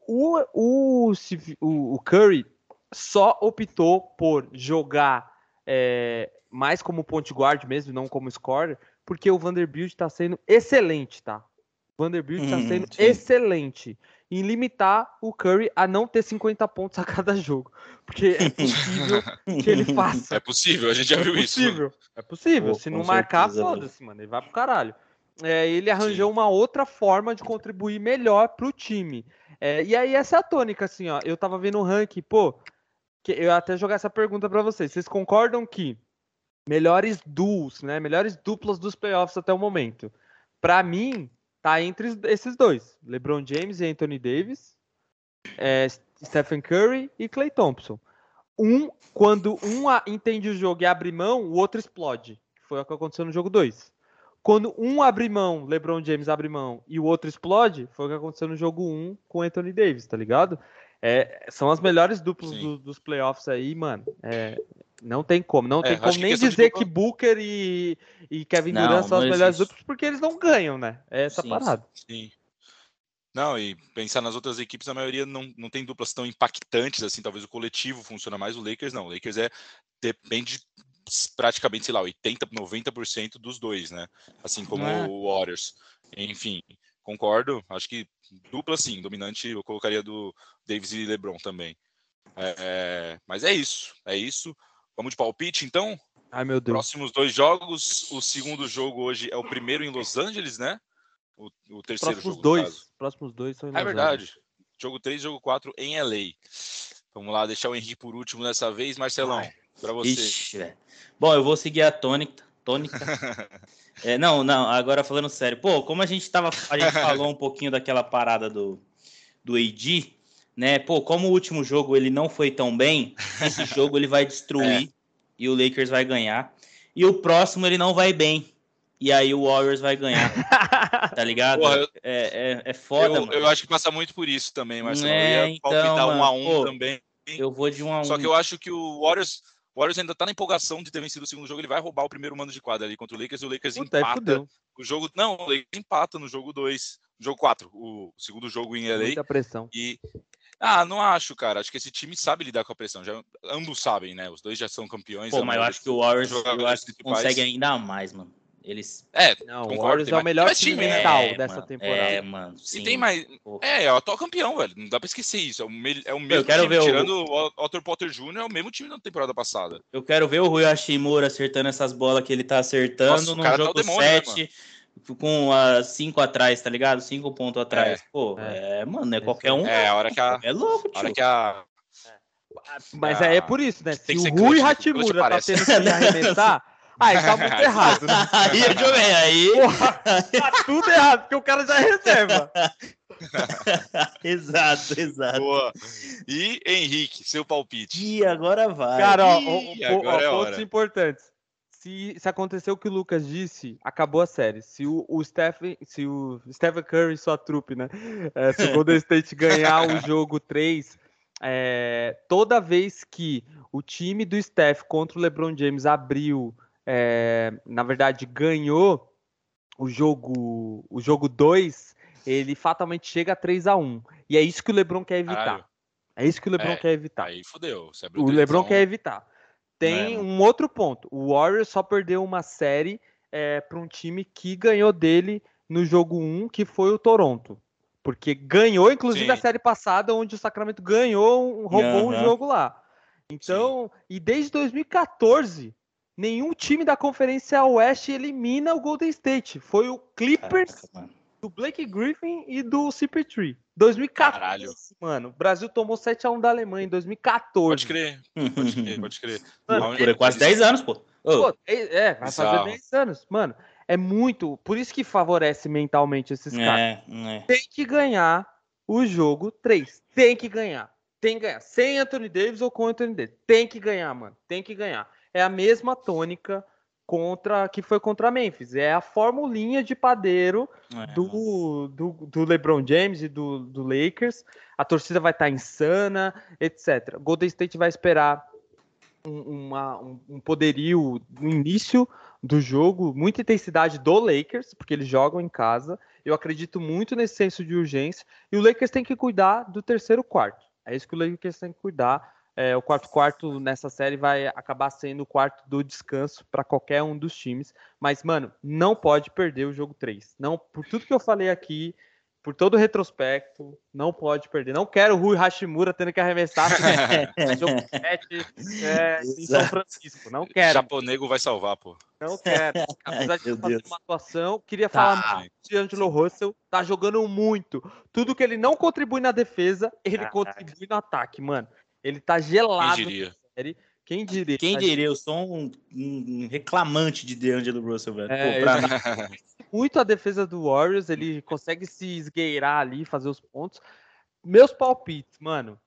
o, o, o Curry só optou por jogar é, mais como point guard mesmo, não como scorer, porque o Vanderbilt tá sendo excelente, tá? O Vanderbilt tá hum, sendo sim. excelente em limitar o Curry a não ter 50 pontos a cada jogo. Porque é possível que ele faça. É possível, a gente já viu é possível, isso. É possível. Se não marcar, foda-se, mano. Ele vai pro caralho. É, ele arranjou Sim. uma outra forma de contribuir melhor pro time. É, e aí, essa é a tônica, assim, ó. Eu tava vendo o ranking, pô. Que eu ia até jogar essa pergunta para vocês. Vocês concordam que melhores duos, né? Melhores duplas dos playoffs até o momento? Para mim, tá entre esses dois: LeBron James e Anthony Davis, é, Stephen Curry e Clay Thompson. Um, quando um entende o jogo e abre mão, o outro explode. Foi o que aconteceu no jogo 2. Quando um abre mão, LeBron James abre mão e o outro explode, foi o que aconteceu no jogo 1 um com Anthony Davis, tá ligado? É, são as melhores duplas do, dos playoffs aí, mano. É, não tem como, não é, tem como nem dizer que Booker e, e Kevin Durant são as melhores duplas, porque eles não ganham, né? É essa sim, parada. Sim. Não, e pensar nas outras equipes, a maioria não, não tem duplas tão impactantes assim. Talvez o coletivo funciona mais, o Lakers não. O Lakers é depende praticamente, sei lá, 80, 90% dos dois, né? Assim como é. o Warriors. Enfim, concordo. Acho que dupla sim, dominante eu colocaria do Davis e LeBron também. É, é mas é isso, é isso. Vamos de palpite, então? Ai, meu Deus. Próximos dois jogos. O segundo jogo hoje é o primeiro em Los Angeles, né? O, o terceiro Próximos jogo. Dois. Próximos dois são em Los É verdade. Angeles. Jogo 3 jogo 4 em LA. Vamos lá, deixar o Henrique por último dessa vez. Marcelão, para você. Ixi, Bom, eu vou seguir a tônica. Tônica. é, não, não, agora falando sério. Pô, como a gente tava. A gente falou um pouquinho daquela parada do, do AD né? Pô, como o último jogo ele não foi tão bem, esse jogo ele vai destruir é. e o Lakers vai ganhar. E o próximo ele não vai bem. E aí o Warriors vai ganhar. tá ligado? Porra, eu, é, é, é foda, eu, eu, acho que passa muito por isso também, Marcelo. É, eu ia então, palpitar um a um pô, também. Eu vou de um a um. Só que eu acho que o Warriors, o Warriors ainda tá na empolgação de ter vencido o segundo jogo. Ele vai roubar o primeiro mando de quadra ali contra o Lakers e o Lakers Puta, empata. O jogo. Não, o Lakers empata no jogo 2. Jogo 4, o segundo jogo em LA. Muita pressão. E ah, não acho, cara. Acho que esse time sabe lidar com a pressão. Já, ambos sabem, né? Os dois já são campeões. Pô, mas eu acho que o Warriors eu acho que consegue ainda mais, mano. Eles. É, não, o Warriors é o melhor time, time mental é, dessa mano, temporada. É, mano. Sim. E tem mais. Pô. É, é o atual campeão, velho. Não dá pra esquecer isso. É o, me... é o mesmo eu quero time, ver tirando o Otto Potter Jr., é o mesmo time da temporada passada. Eu quero ver o Rui Hashimura acertando essas bolas que ele tá acertando Nossa, no jogo tá 7. Né, com a 5 atrás, tá ligado? 5 pontos atrás. É, Pô, é, é mano, é qualquer um. É, a hora que a. É louco, tio. A hora que a. Mas é, é por isso, né? Se o Rui Hatimura tá tendo que arremessar, Aí tá muito errado. Né? aí eu joguei, aí. Porra, tá tudo errado, porque o cara já é reserva. exato, exato. Boa. E Henrique, seu palpite. E agora vai. Cara, ó, Ih, ó, ó, é pontos hora. importantes. Se, se aconteceu o que o Lucas disse, acabou a série. Se o, o Stephen, se o Stephen Curry e sua trupe, né? é, se o Golden State ganhar o jogo 3, é, toda vez que o time do Steph contra o LeBron James abriu, é, na verdade, ganhou o jogo o jogo 2, ele fatalmente chega a 3 a 1 E é isso que o LeBron quer evitar. Caralho. É isso que o LeBron É, quer evitar. Aí fodeu. O 3 a LeBron 1. quer evitar. Tem É, um outro ponto. O Warriors só perdeu uma série para um time que ganhou dele no jogo 1, que foi o Toronto. Porque ganhou, inclusive, a Sim. série passada, onde o Sacramento ganhou, roubou um jogo lá. Então, e desde 2014, nenhum time da Conferência Oeste elimina o Golden State. Foi o Clippers Caraca, do Blake Griffin e do CP3. 2014, Caralho. mano. O Brasil tomou 7x1 da Alemanha em 2014. Pode crer, pode crer, pode crer. Mano, Loucura, quase 10 anos, pô. Pô, é, é, vai fazer Bizarro. 10 anos. Mano, é muito. Por isso que favorece mentalmente esses caras. é, é. Tem que ganhar o jogo 3. Tem que ganhar. Tem que ganhar. Sem Anthony Davis ou com Anthony Davis. Tem que ganhar, mano. Tem que ganhar. É a mesma tônica contra que foi contra a Memphis. É a formulinha de padeiro é. do, do, do LeBron James e do, do Lakers. A torcida vai estar insana, etc. Golden State vai esperar um, uma- um- um poderio no início do jogo, muita intensidade do Lakers, porque eles jogam em casa. Eu acredito muito nesse senso de urgência. E o Lakers tem que cuidar do terceiro quarto. É isso que o Lakers tem que cuidar. É, o quarto quarto nessa série vai acabar sendo o quarto do descanso para qualquer um dos times. Mas, mano, não pode perder o jogo 3. Não, por tudo que eu falei aqui, por todo o retrospecto, não pode perder. Não quero o Rui Hashimura tendo que arremessar no jogo 7 é, em São. Francisco. Não quero, Japonego vai salvar, pô. não quero. Apesar de fazer Deus. uma atuação, queria Tá. falar muito de Angelo Russell. Tá jogando muito. Tudo que ele não contribui na defesa, ele Caraca. contribui no ataque, mano. Ele tá Quem gelado. diria? na série. Quem diria? Quem diria? Eu sou um, um reclamante de DeAngelo Russell, velho. É, Pô, pra muito a defesa do Warriors, ele consegue se esgueirar ali, fazer os pontos. Meus palpites, mano.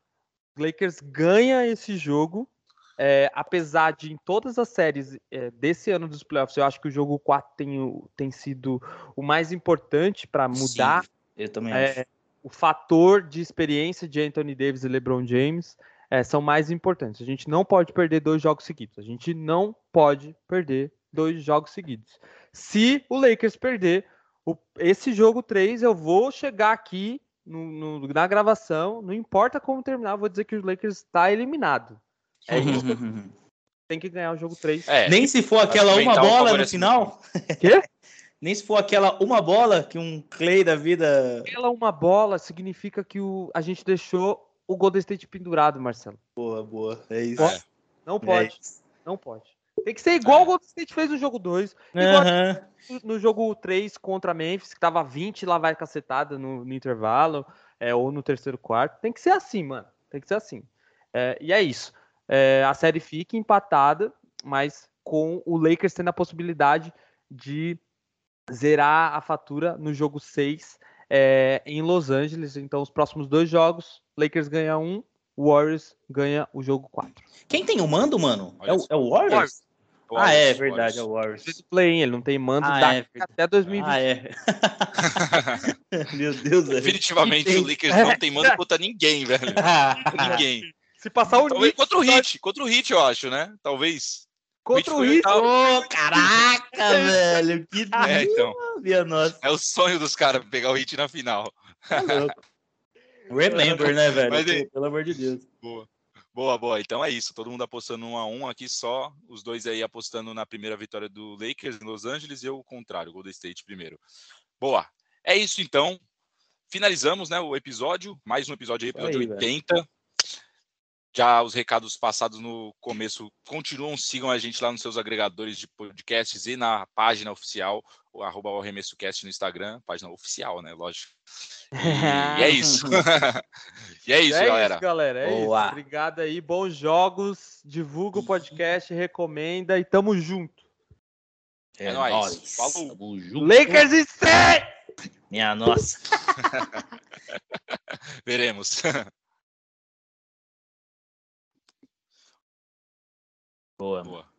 Lakers ganha esse jogo. é, apesar de em todas as séries é, desse ano dos playoffs, eu acho que o jogo 4 tem, tem sido o mais importante para mudar sim, eu também acho. é, o fator de experiência de Anthony Davis e LeBron James é, são mais importantes. A gente não pode perder dois jogos seguidos. A gente não pode perder dois jogos seguidos. Se o Lakers perder o- esse jogo 3, eu vou chegar aqui no- no- na gravação, não importa como terminar, eu vou dizer que o Lakers está eliminado. É isso, tem que ganhar o jogo 3. É, Nem se for aquela uma bola no final. Quê? Nem se for aquela uma bola que um Clay da vida. Ela uma bola significa que o, a gente deixou o Golden State pendurado, Marcelo. Boa, boa. É isso. Pode? Não É pode. isso. Não pode. Tem que ser igual É. o Golden State fez no jogo 2. Igual Aham. no jogo 3 contra Memphis, que tava 20 lá vai cacetada no, no intervalo, é, ou no terceiro quarto. Tem que ser assim, mano. Tem que ser assim. É, e é isso. É, a série fica empatada, mas com o Lakers tendo a possibilidade de zerar a fatura no jogo 6 é, em Los Angeles. Então, os próximos dois jogos, Lakers ganha um, Warriors ganha o jogo 4. Quem tem o mando, mano? É o, é o Warriors? Ah, é Warriors, verdade, é o Warriors. Warriors. Play, ele não tem mando Ah, daqui é até 2020. Ah, é. Meu Deus, velho. Definitivamente o Lakers não tem mando contra ninguém, velho. Ah, Ninguém. Se passar o Talvez Knicks, contra o Hit, contra o Hit, eu acho, né? Talvez. Contra o Heat, oitavo. Ô, caraca, velho. Que É, então. minha nossa. É o sonho dos caras pegar o Hit na final. Tá louco. Remember, né, velho? Mas, Pô, e- pelo amor de Deus. Boa. Boa, boa. Então é isso. Todo mundo apostando um a um aqui só. Os dois aí apostando na primeira vitória do Lakers em Los Angeles e eu o contrário, Golden State primeiro. Boa. É isso então. Finalizamos, né, o episódio. Mais um episódio aí, episódio Aí, velho. 80. Já os recados passados no começo continuam. Sigam a gente lá nos seus agregadores de podcasts e na página oficial, o arroba o ArremessoCast no Instagram, página oficial, né? Lógico. E é isso. e é isso, é galera. isso, galera. É Boa. isso. Obrigado aí. Bons jogos. Divulga o podcast, recomenda e tamo junto. É, é nóis. Falou. Lakers e Minha nossa. Veremos. Boa. Boa.